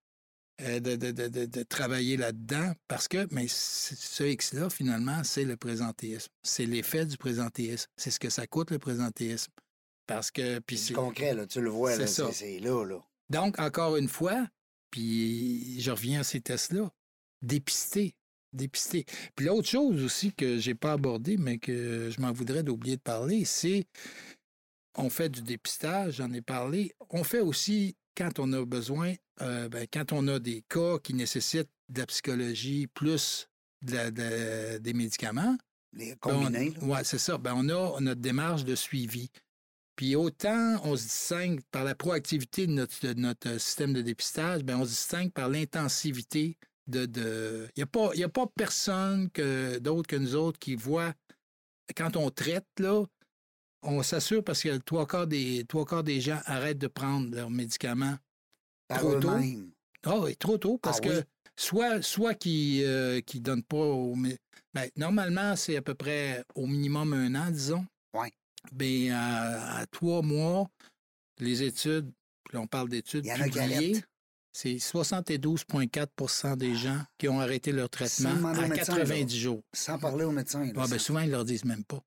de, de, de, de, travailler là-dedans parce que mais ce X-là, finalement, c'est le présentéisme. C'est l'effet du présentéisme. C'est ce que ça coûte le présentéisme. Parce que. Puis c'est concret, là, tu le vois, c'est là, là. Donc, encore une fois, puis je reviens à ces tests-là, dépister. Dépister. Puis l'autre chose aussi que j'ai pas abordé, mais que je m'en voudrais d'oublier de parler, c'est on fait du dépistage, j'en ai parlé. On fait aussi quand on a besoin, euh, ben, quand on a des cas qui nécessitent de la psychologie plus des médicaments. Les combinés. Oui, c'est ça. Ben, on a notre démarche de suivi. Puis autant on se distingue par la proactivité de notre, notre système de dépistage, ben on se distingue par l'intensivité de. Il n'y a, pas, a pas personne que d'autre que nous autres qui voit quand on traite, là, on s'assure parce que trois quarts des trois quarts des gens arrêtent de prendre leurs médicaments trop tôt. Ah oui, trop tôt parce ah que soit soit qui ne qui donnent pas au, ben, normalement c'est à peu près au minimum un an disons. Oui. Ben à, trois mois les études, on parle d'études publiées. C'est 72,4% des gens qui ont arrêté leur traitement à 90 jours. Sans parler au médecin. ben souvent, ils ne leur disent même pas.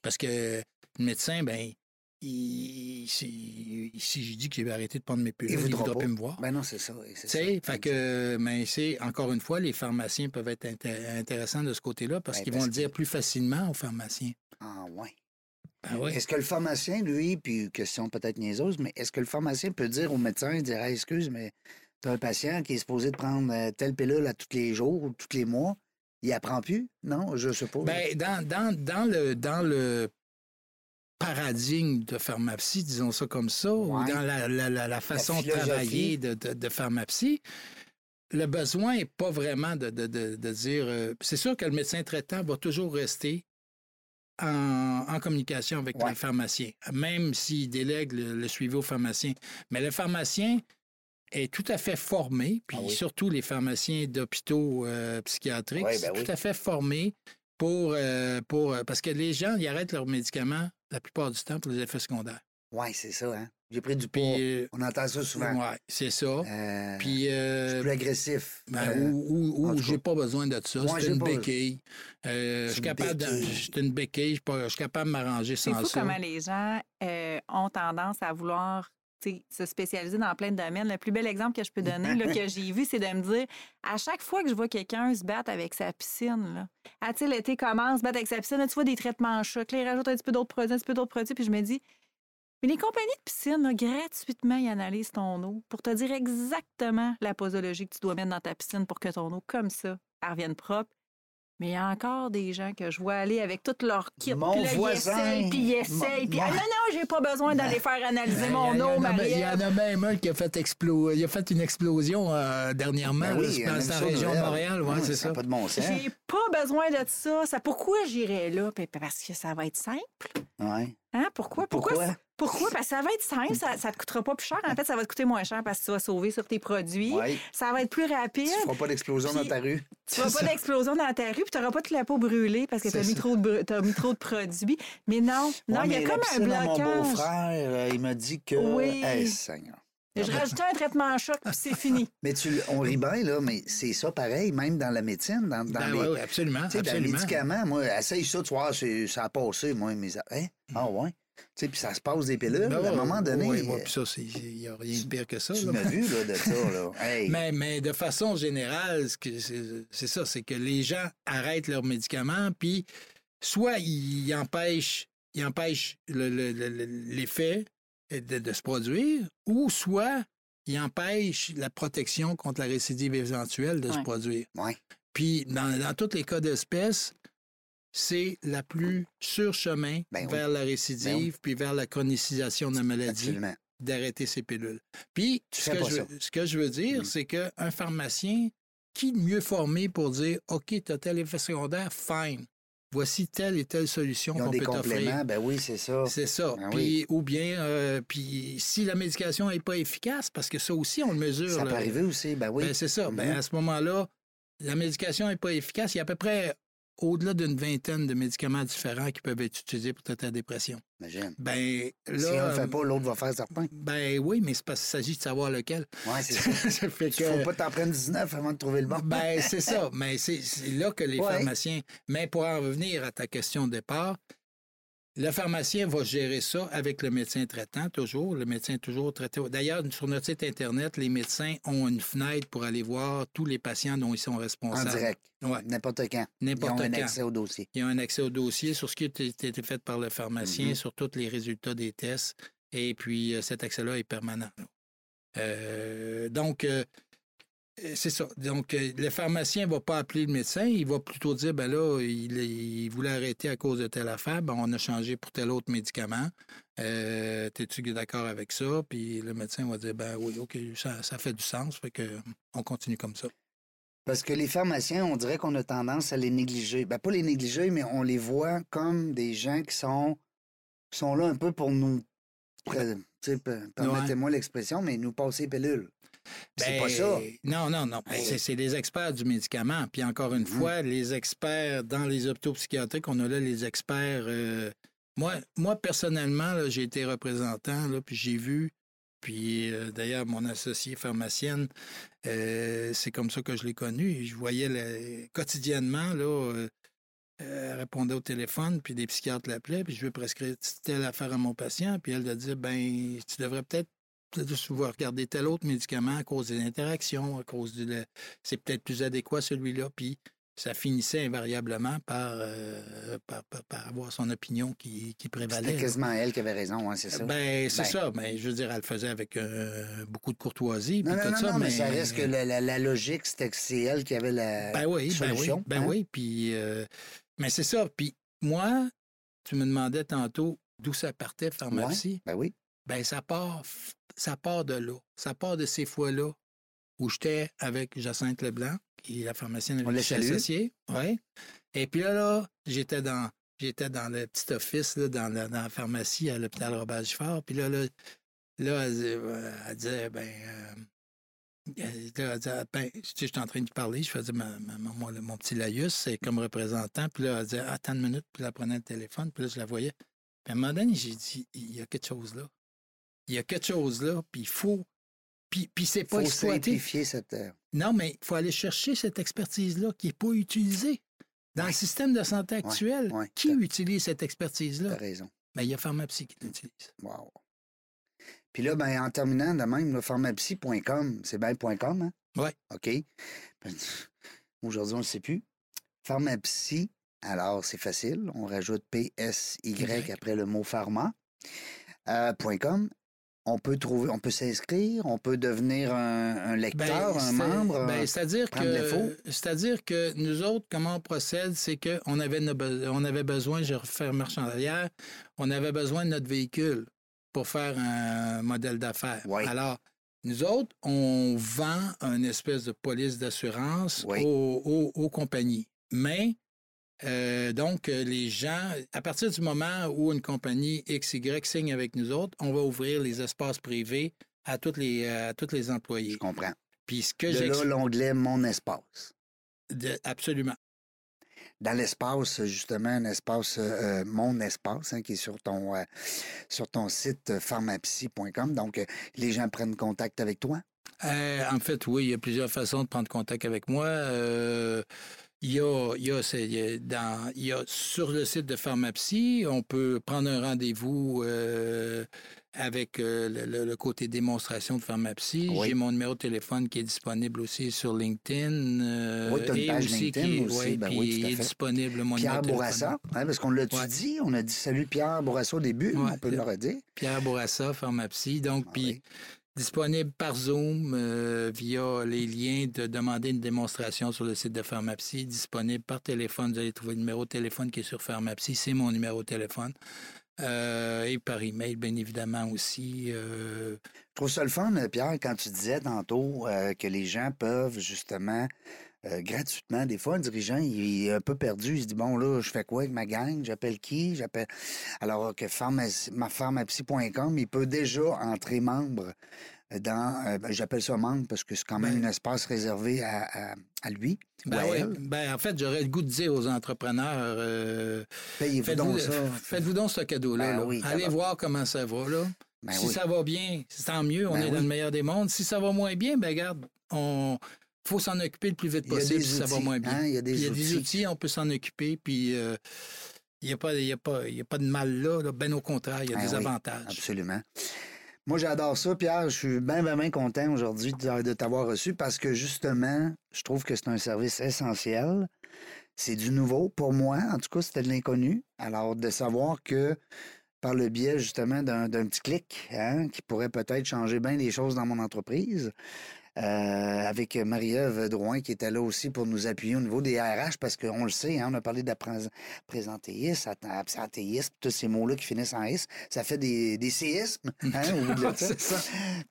Parce que le médecin, ben, il, si, si je dis que j'ai arrêté de prendre mes pilules, il ne voudra pas me voir. Ben non, c'est ça. C'est fait que, mais c'est, encore une fois, les pharmaciens peuvent être intéressants de ce côté-là parce ben, qu'ils vont le dire plus facilement aux pharmaciens. Ah, ouais. Ben est-ce que le pharmacien, lui, puis question peut-être niaiseuse, mais est-ce que le pharmacien peut dire au médecin, dire excuse, mais tu as un patient qui est supposé de prendre euh, telle pilule à tous les jours ou tous les mois, il apprend plus? Non, je suppose. Ben, dans, dans, dans, le, dans le paradigme de pharmacie, disons ça comme ça, ou dans la, la, façon de travailler de, de, pharmacie, le besoin n'est pas vraiment de, dire... Euh, c'est sûr que le médecin traitant va toujours rester en, en communication avec les pharmaciens, même s'il délègue le, suivi au pharmacien. Mais le pharmacien est tout à fait formé, puis ah surtout les pharmaciens d'hôpitaux euh, psychiatriques, ben tout à fait formés pour, euh, pour... Parce que les gens, ils arrêtent leurs médicaments la plupart du temps pour les effets secondaires. Oui, c'est ça, hein? J'ai pris du poids. Euh, On entend ça souvent. Oui, c'est ça. Euh, Puis. Euh, je suis plus agressif. Ben, ou ou, j'ai pas besoin de ça. c'est une béquille. je suis capable de. C'est une béquille. Je suis capable de m'arranger sans ça. C'est fou comment les gens ont tendance à vouloir se spécialiser dans plein de domaines. Le plus bel exemple que je peux donner, que j'ai vu, c'est de me dire, à chaque fois que je vois quelqu'un se battre avec sa piscine, là, ah, l'été commence, se battre avec sa piscine, tu vois des traitements en choc, là, il rajoute un petit peu d'autres produits, un petit peu d'autres produits, puis je me dis, mais les compagnies de piscine, gratuitement, ils analysent ton eau pour te dire exactement la posologie que tu dois mettre dans ta piscine pour que ton eau, comme ça, revienne propre. Mais il y a encore des gens que je vois aller avec tout leur kit. Mon puis là, voisin. Puis ils essayent. Puis, ah, non, non, j'ai pas besoin d'aller ben, faire analyser ben, mon eau, Marie. Il y en a même un qui a fait, explo... il a fait une explosion euh, dernièrement ben oui, dans la région de Montréal. Ouais, c'est ça. pas de bon sens. J'ai pas besoin de ça. ça pourquoi j'irais là? Parce que ça va être simple. Ouais. Hein? Pourquoi? Pourquoi? Pourquoi? Parce que ça va être simple, ça ne te coûtera pas plus cher. En fait, ça va te coûter moins cher parce que tu vas sauver sur tes produits. Ça va être plus rapide. Tu ne feras pas d'explosion dans ta rue. Tu ne feras pas d'explosion dans ta rue, puis tu n'auras pas toute la peau brûlée parce que tu as, mis trop de, as mis trop de produits. Mais non, non, il y a comme un blocage. Mon beau-frère, euh, il m'a dit que. Oui. Seigneur. Je rajoutais un traitement à choc, puis c'est fini. Mais tu, on rit bien, là, mais c'est ça pareil, même dans la médecine, dans, dans ben les... Oui, absolument, absolument. Dans les médicaments, moi, essaye ça, tu vois, ça a passé, moi, mes... Hein? Ah ouais? sais, puis ça se passe des pilules. Ben à un moment donné. Oui, moi, puis ça, il n'y a rien de pire que ça. Tu m'as vu là, de ça. Là. mais, mais de façon générale, c'est ça, c'est que les gens arrêtent leurs médicaments, puis soit ils empêchent, ils empêchent l'effet de, de, se produire, ou soit ils empêchent la protection contre la récidive éventuelle de se produire. Ouais. Puis, dans, dans tous les cas d'espèce, c'est la plus sûre chemin ben vers la récidive, ben puis vers la chronicisation de la maladie, d'arrêter ces pilules. Puis, ce que, je, ce que, je, veux dire, mm. c'est qu'un pharmacien, qui est mieux formé pour dire, OK, tu as tel effet secondaire, fine. Voici telle et telle solution qu'on peut t'offrir. Ben oui, c'est ça. C'est ça. Ben puis, Ou bien, euh, puis si la médication n'est pas efficace, parce que ça aussi, on le mesure. Ça peut arriver aussi, ben oui. Ben, c'est ça. Ben, mm-hmm. à ce moment-là, la médication n'est pas efficace. Il y a à peu près au-delà d'une vingtaine de médicaments différents qui peuvent être utilisés pour traiter la dépression. Imagine. Ben, là, si on ne le fait pas, l'autre va faire certain. Ben oui, mais c'est parce qu'il s'agit de savoir lequel. Oui, c'est ça. ça fait Il ne faut pas t'en prendre 19 avant de trouver le bon. Ben, c'est ça. Mais c'est là que les Ouais. pharmaciens. Mais pour en revenir à ta question de départ, le pharmacien va gérer ça avec le médecin traitant, toujours. Le médecin est toujours traité. D'ailleurs, sur notre site Internet, les médecins ont une fenêtre pour aller voir tous les patients dont ils sont en responsables. direct. Ouais. N'importe quand. N'importe Ils ont un quand. accès au dossier. Il y a un accès au dossier sur ce qui a été fait par le pharmacien, Mhm. sur tous les résultats des tests. Et puis, euh, cet accès-là est permanent. Euh, donc, euh, c'est ça. Donc, euh, le pharmacien ne va pas appeler le médecin. Il va plutôt dire, ben là, il, il voulait arrêter à cause de telle affaire. Ben, on a changé pour tel autre médicament. Euh, T'es-tu d'accord avec ça? Puis le médecin va dire, ben oui, OK, ça, ça fait du sens. Fait que on continue comme ça. Parce que les pharmaciens, on dirait qu'on a tendance à les négliger. Ben, pas les négliger, mais on les voit comme des gens qui sont, qui sont là un peu pour nous. Permettez-moi l'expression, mais nous passer pilule. C'est pas Ben, ça. Non, non, non. Ben, c'est- les experts du médicament. Puis encore une Mhm. fois, les experts dans les hôpitaux psychiatriques, on a là les experts. euh, Moi, moi, personnellement, j'ai été représentant, là, puis j'ai vu. Puis euh, d'ailleurs, mon associée pharmacienne, euh, c'est comme ça que je l'ai connue. Je voyais le- quotidiennement, là, elle répondait au téléphone, puis des psychiatres l'appelaient, puis je veux prescrire telle affaire à mon patient, puis elle a dit, ben, tu devrais peut-être peut-être regarder tel autre médicament à cause des interactions, à cause du... C'est peut-être plus adéquat celui-là, puis ça finissait invariablement par, euh, par, par- par avoir son opinion qui, qui prévalait. C'était quasiment elle qui avait raison, hein, c'est ça? Ben, c'est Ben. ça. Mais je veux dire, elle le faisait avec euh, beaucoup de courtoisie. non, tout non, ça, non, mais... ça reste que la, la- la logique, c'était que c'est elle qui avait la Ben oui, ben oui. Ben hein? oui. Puis, euh, mais c'est ça. Puis moi, tu me demandais tantôt d'où ça partait, pharmacie. Ben oui. Ben ça part, ça part de là. Ça part de ces fois-là où j'étais avec Jacinthe Leblanc, qui est la pharmacienne avec qui je suis salue. associé. Ouais. Et puis là, là j'étais dans j'étais dans le petit office là, dans, la, dans la pharmacie à l'hôpital Robert. Puis là, là, là elle, disait- euh, elle disait, ben, euh, elle- disait, ben, tu sais, j'étais en train de parler, je faisais ma, ma- mon, mon- petit laïus, c'est comme représentant. Puis là, elle disait, attends une minute, puis là, elle prenait le téléphone, puis là, je la voyais. Puis à un moment donné, j'ai dit, il y a quelque chose là. Il y a quelque chose là, puis il faut. Puis, puis c'est Il pas faut exploité. simplifier cette... euh, Non, mais il faut aller chercher cette expertise-là qui n'est pas utilisée. Dans le système de santé actuel, ouais, qui utilise cette expertise-là? T'as raison. Ben, il y a Pharmapsy qui l'utilise. Wow. Puis là, ben, en terminant de même, le pharmapsy.com, c'est bien .com, hein? Ouais. OK. Ben, Aujourd'hui, on ne le sait plus. Pharmapsy, alors c'est facile. On rajoute PSY après le mot pharma. Euh, .com. On peut trouver, on peut s'inscrire, on peut devenir un, un lecteur, un membre. ben, un- c'est-à-dire que, c'est-à-dire que nous autres, comment on procède, c'est qu'on avait, no- on avait besoin, je marche en arrière, on avait besoin de notre véhicule pour faire un modèle d'affaires. Oui. Alors, nous autres, on vend une espèce de police d'assurance Oui. aux, aux- aux compagnies. Mais, euh, donc, euh, les gens, à partir du moment où une compagnie XY signe avec nous autres, on va ouvrir les espaces privés à tous les, à tous les employés. Je comprends. Puis ce que De là, l'onglet Mon espace. absolument. dans l'espace, justement, un espace, euh, euh, mon espace, hein, qui est sur ton, euh, sur ton site euh, pharmapsy.com. Donc, euh, les gens prennent contact avec toi? Euh, en fait, oui, il y a plusieurs façons de prendre contact avec moi. Euh, il y a, il y a, dans, il y a sur le site de Pharmapsy, on peut prendre un rendez-vous euh, avec euh, le, côté démonstration de Pharmapsy. Oui. J'ai mon numéro de téléphone qui est disponible aussi sur LinkedIn. euh, Oui, t'as une et page aussi LinkedIn qui aussi, ouais, ben oui, tout à est disponible mon Pierre. Bourassa, hein, parce qu'on l'a-tu Ouais. dit? On a dit salut Pierre Bourassa au début, Ouais, on peut c'est- le redire. Pierre Bourassa, Pharmapsy. Donc, Ah puis oui. Disponible par Zoom euh, via les liens de demander une démonstration sur le site de Pharmapsy, disponible par téléphone. Vous allez trouver le numéro de téléphone qui est sur Pharmapsy, c'est mon numéro de téléphone. Euh, et par email, bien évidemment aussi. euh, Je ça le fun, euh, Pierre, quand tu disais tantôt que les gens peuvent justement euh, gratuitement. Des fois, un dirigeant, il est un peu perdu. Il se dit, bon, là, je fais quoi avec ma gang? J'appelle qui? J'appelle... Alors que pharmapsy.com, il peut déjà entrer membre dans, euh, j'appelle ça membre parce que c'est quand même Ben- un espace réservé à, à- à lui. Ben ben en fait, j'aurais le goût de dire aux entrepreneurs, euh, Payez-vous faites-vous donc ça. faites-vous donc ce cadeau-là. Ben là. oui, Allez voir comment ça va. Là. Ben si oui. ça va bien, c'est tant mieux, on Ben est oui. dans le meilleur des mondes. Si ça va moins bien, ben regarde, on faut s'en occuper le plus vite possible si ça va moins bien. hein, il y a des il y a des outils. outils, on peut s'en occuper, puis euh, il n'y a, pas- il y a, pas- il y a pas de mal là, là. Ben au contraire, il y a Ben des oui, avantages. Absolument. Moi, j'adore ça, Pierre. Je suis bien, bien, bien content aujourd'hui de, t'avoir reçu parce que justement, je trouve que c'est un service essentiel. C'est du nouveau pour moi. En tout cas, c'était de l'inconnu. Alors, de savoir que par le biais justement d'un petit clic hein, qui pourrait peut-être changer bien des choses dans mon entreprise. Euh, avec Marie-Ève Drouin qui était là aussi pour nous appuyer au niveau des RH parce qu'on le sait, hein, on a parlé présentéisme, absentéisme, tous ces mots-là qui finissent en is, ça fait des, des séismes hein, au bout de la tête. C'est ça.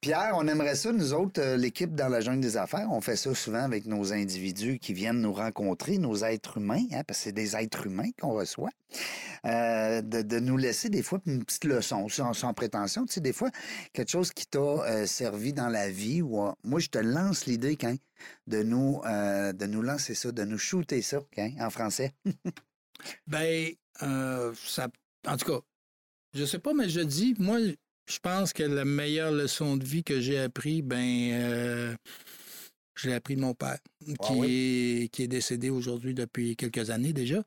Pierre, on aimerait ça, nous autres, euh, l'équipe dans la jungle des affaires, on fait ça souvent avec nos individus qui viennent nous rencontrer, nos êtres humains, hein, parce que c'est des êtres humains qu'on reçoit, euh, de, de nous laisser des fois une petite leçon, sans, sans prétention. Tu sais, des fois, quelque chose qui t'a euh, servi dans la vie, ou euh, moi, je te lance l'idée, quand de nous, euh, de nous lancer ça, de nous shooter ça, hein, en français. Ben, ça, en tout cas, je sais pas, mais je dis, moi, je pense que la meilleure leçon de vie que j'ai appris, ben, je l'ai appris de mon père, qui, oui? est, qui est décédé aujourd'hui depuis quelques années déjà.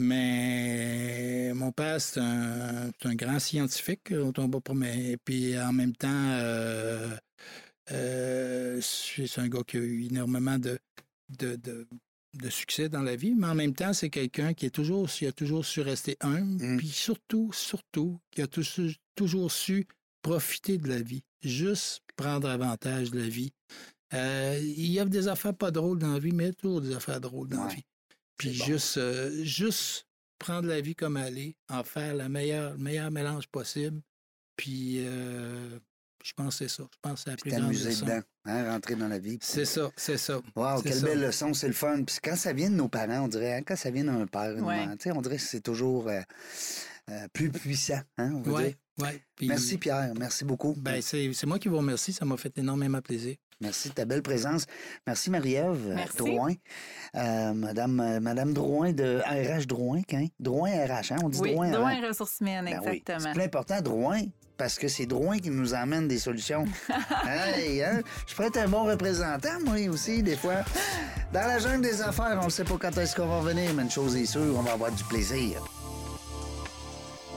Mais mon père, c'est un, grand scientifique, on tombe pas, mais puis en même temps, euh, euh, c'est un gars qui a eu énormément de, de, de, de succès dans la vie, mais en même temps, c'est quelqu'un qui est toujours, qui a toujours su rester humble, Mm. puis surtout, surtout, qui a tou- toujours su profiter de la vie, juste prendre avantage de la vie. Euh, il y a des affaires pas drôles dans la vie, mais il y a toujours des affaires drôles dans la vie. Puis bon. juste, euh, juste prendre la vie comme elle est, en faire le meilleur mélange possible. Puis euh, je pense que c'est ça. Je pense que c'est la plus grande dedans, hein, rentrer dans la vie. puis- C'est ça, c'est ça. Wow, quelle ça. belle leçon, c'est le fun. Puis quand ça vient de nos parents, on dirait, hein, quand ça vient d'un père, une Ouais. mère, on dirait que c'est toujours euh, euh, plus puissant, hein, on va dire. Oui. Puis, Merci Pierre, merci beaucoup. Ben, c'est c'est moi qui vous remercie. Ça m'a fait énormément plaisir. Merci de ta belle présence. Merci Marie-Ève euh, Merci. Drouin. Euh, Madame, euh, Madame Drouin de RH Drouin, hein? Drouin RH, hein? On dit Oui, Drouin. Drouin hein? ressources humaines, Ben oui. exactement. C'est plus important, Drouin, parce que c'est Drouin qui nous emmène des solutions. hey, hein? Je pourrais être un bon représentant, moi aussi, des fois. Dans la jungle des affaires, on ne sait pas quand est-ce qu'on va revenir, mais une chose est sûre, on va avoir du plaisir.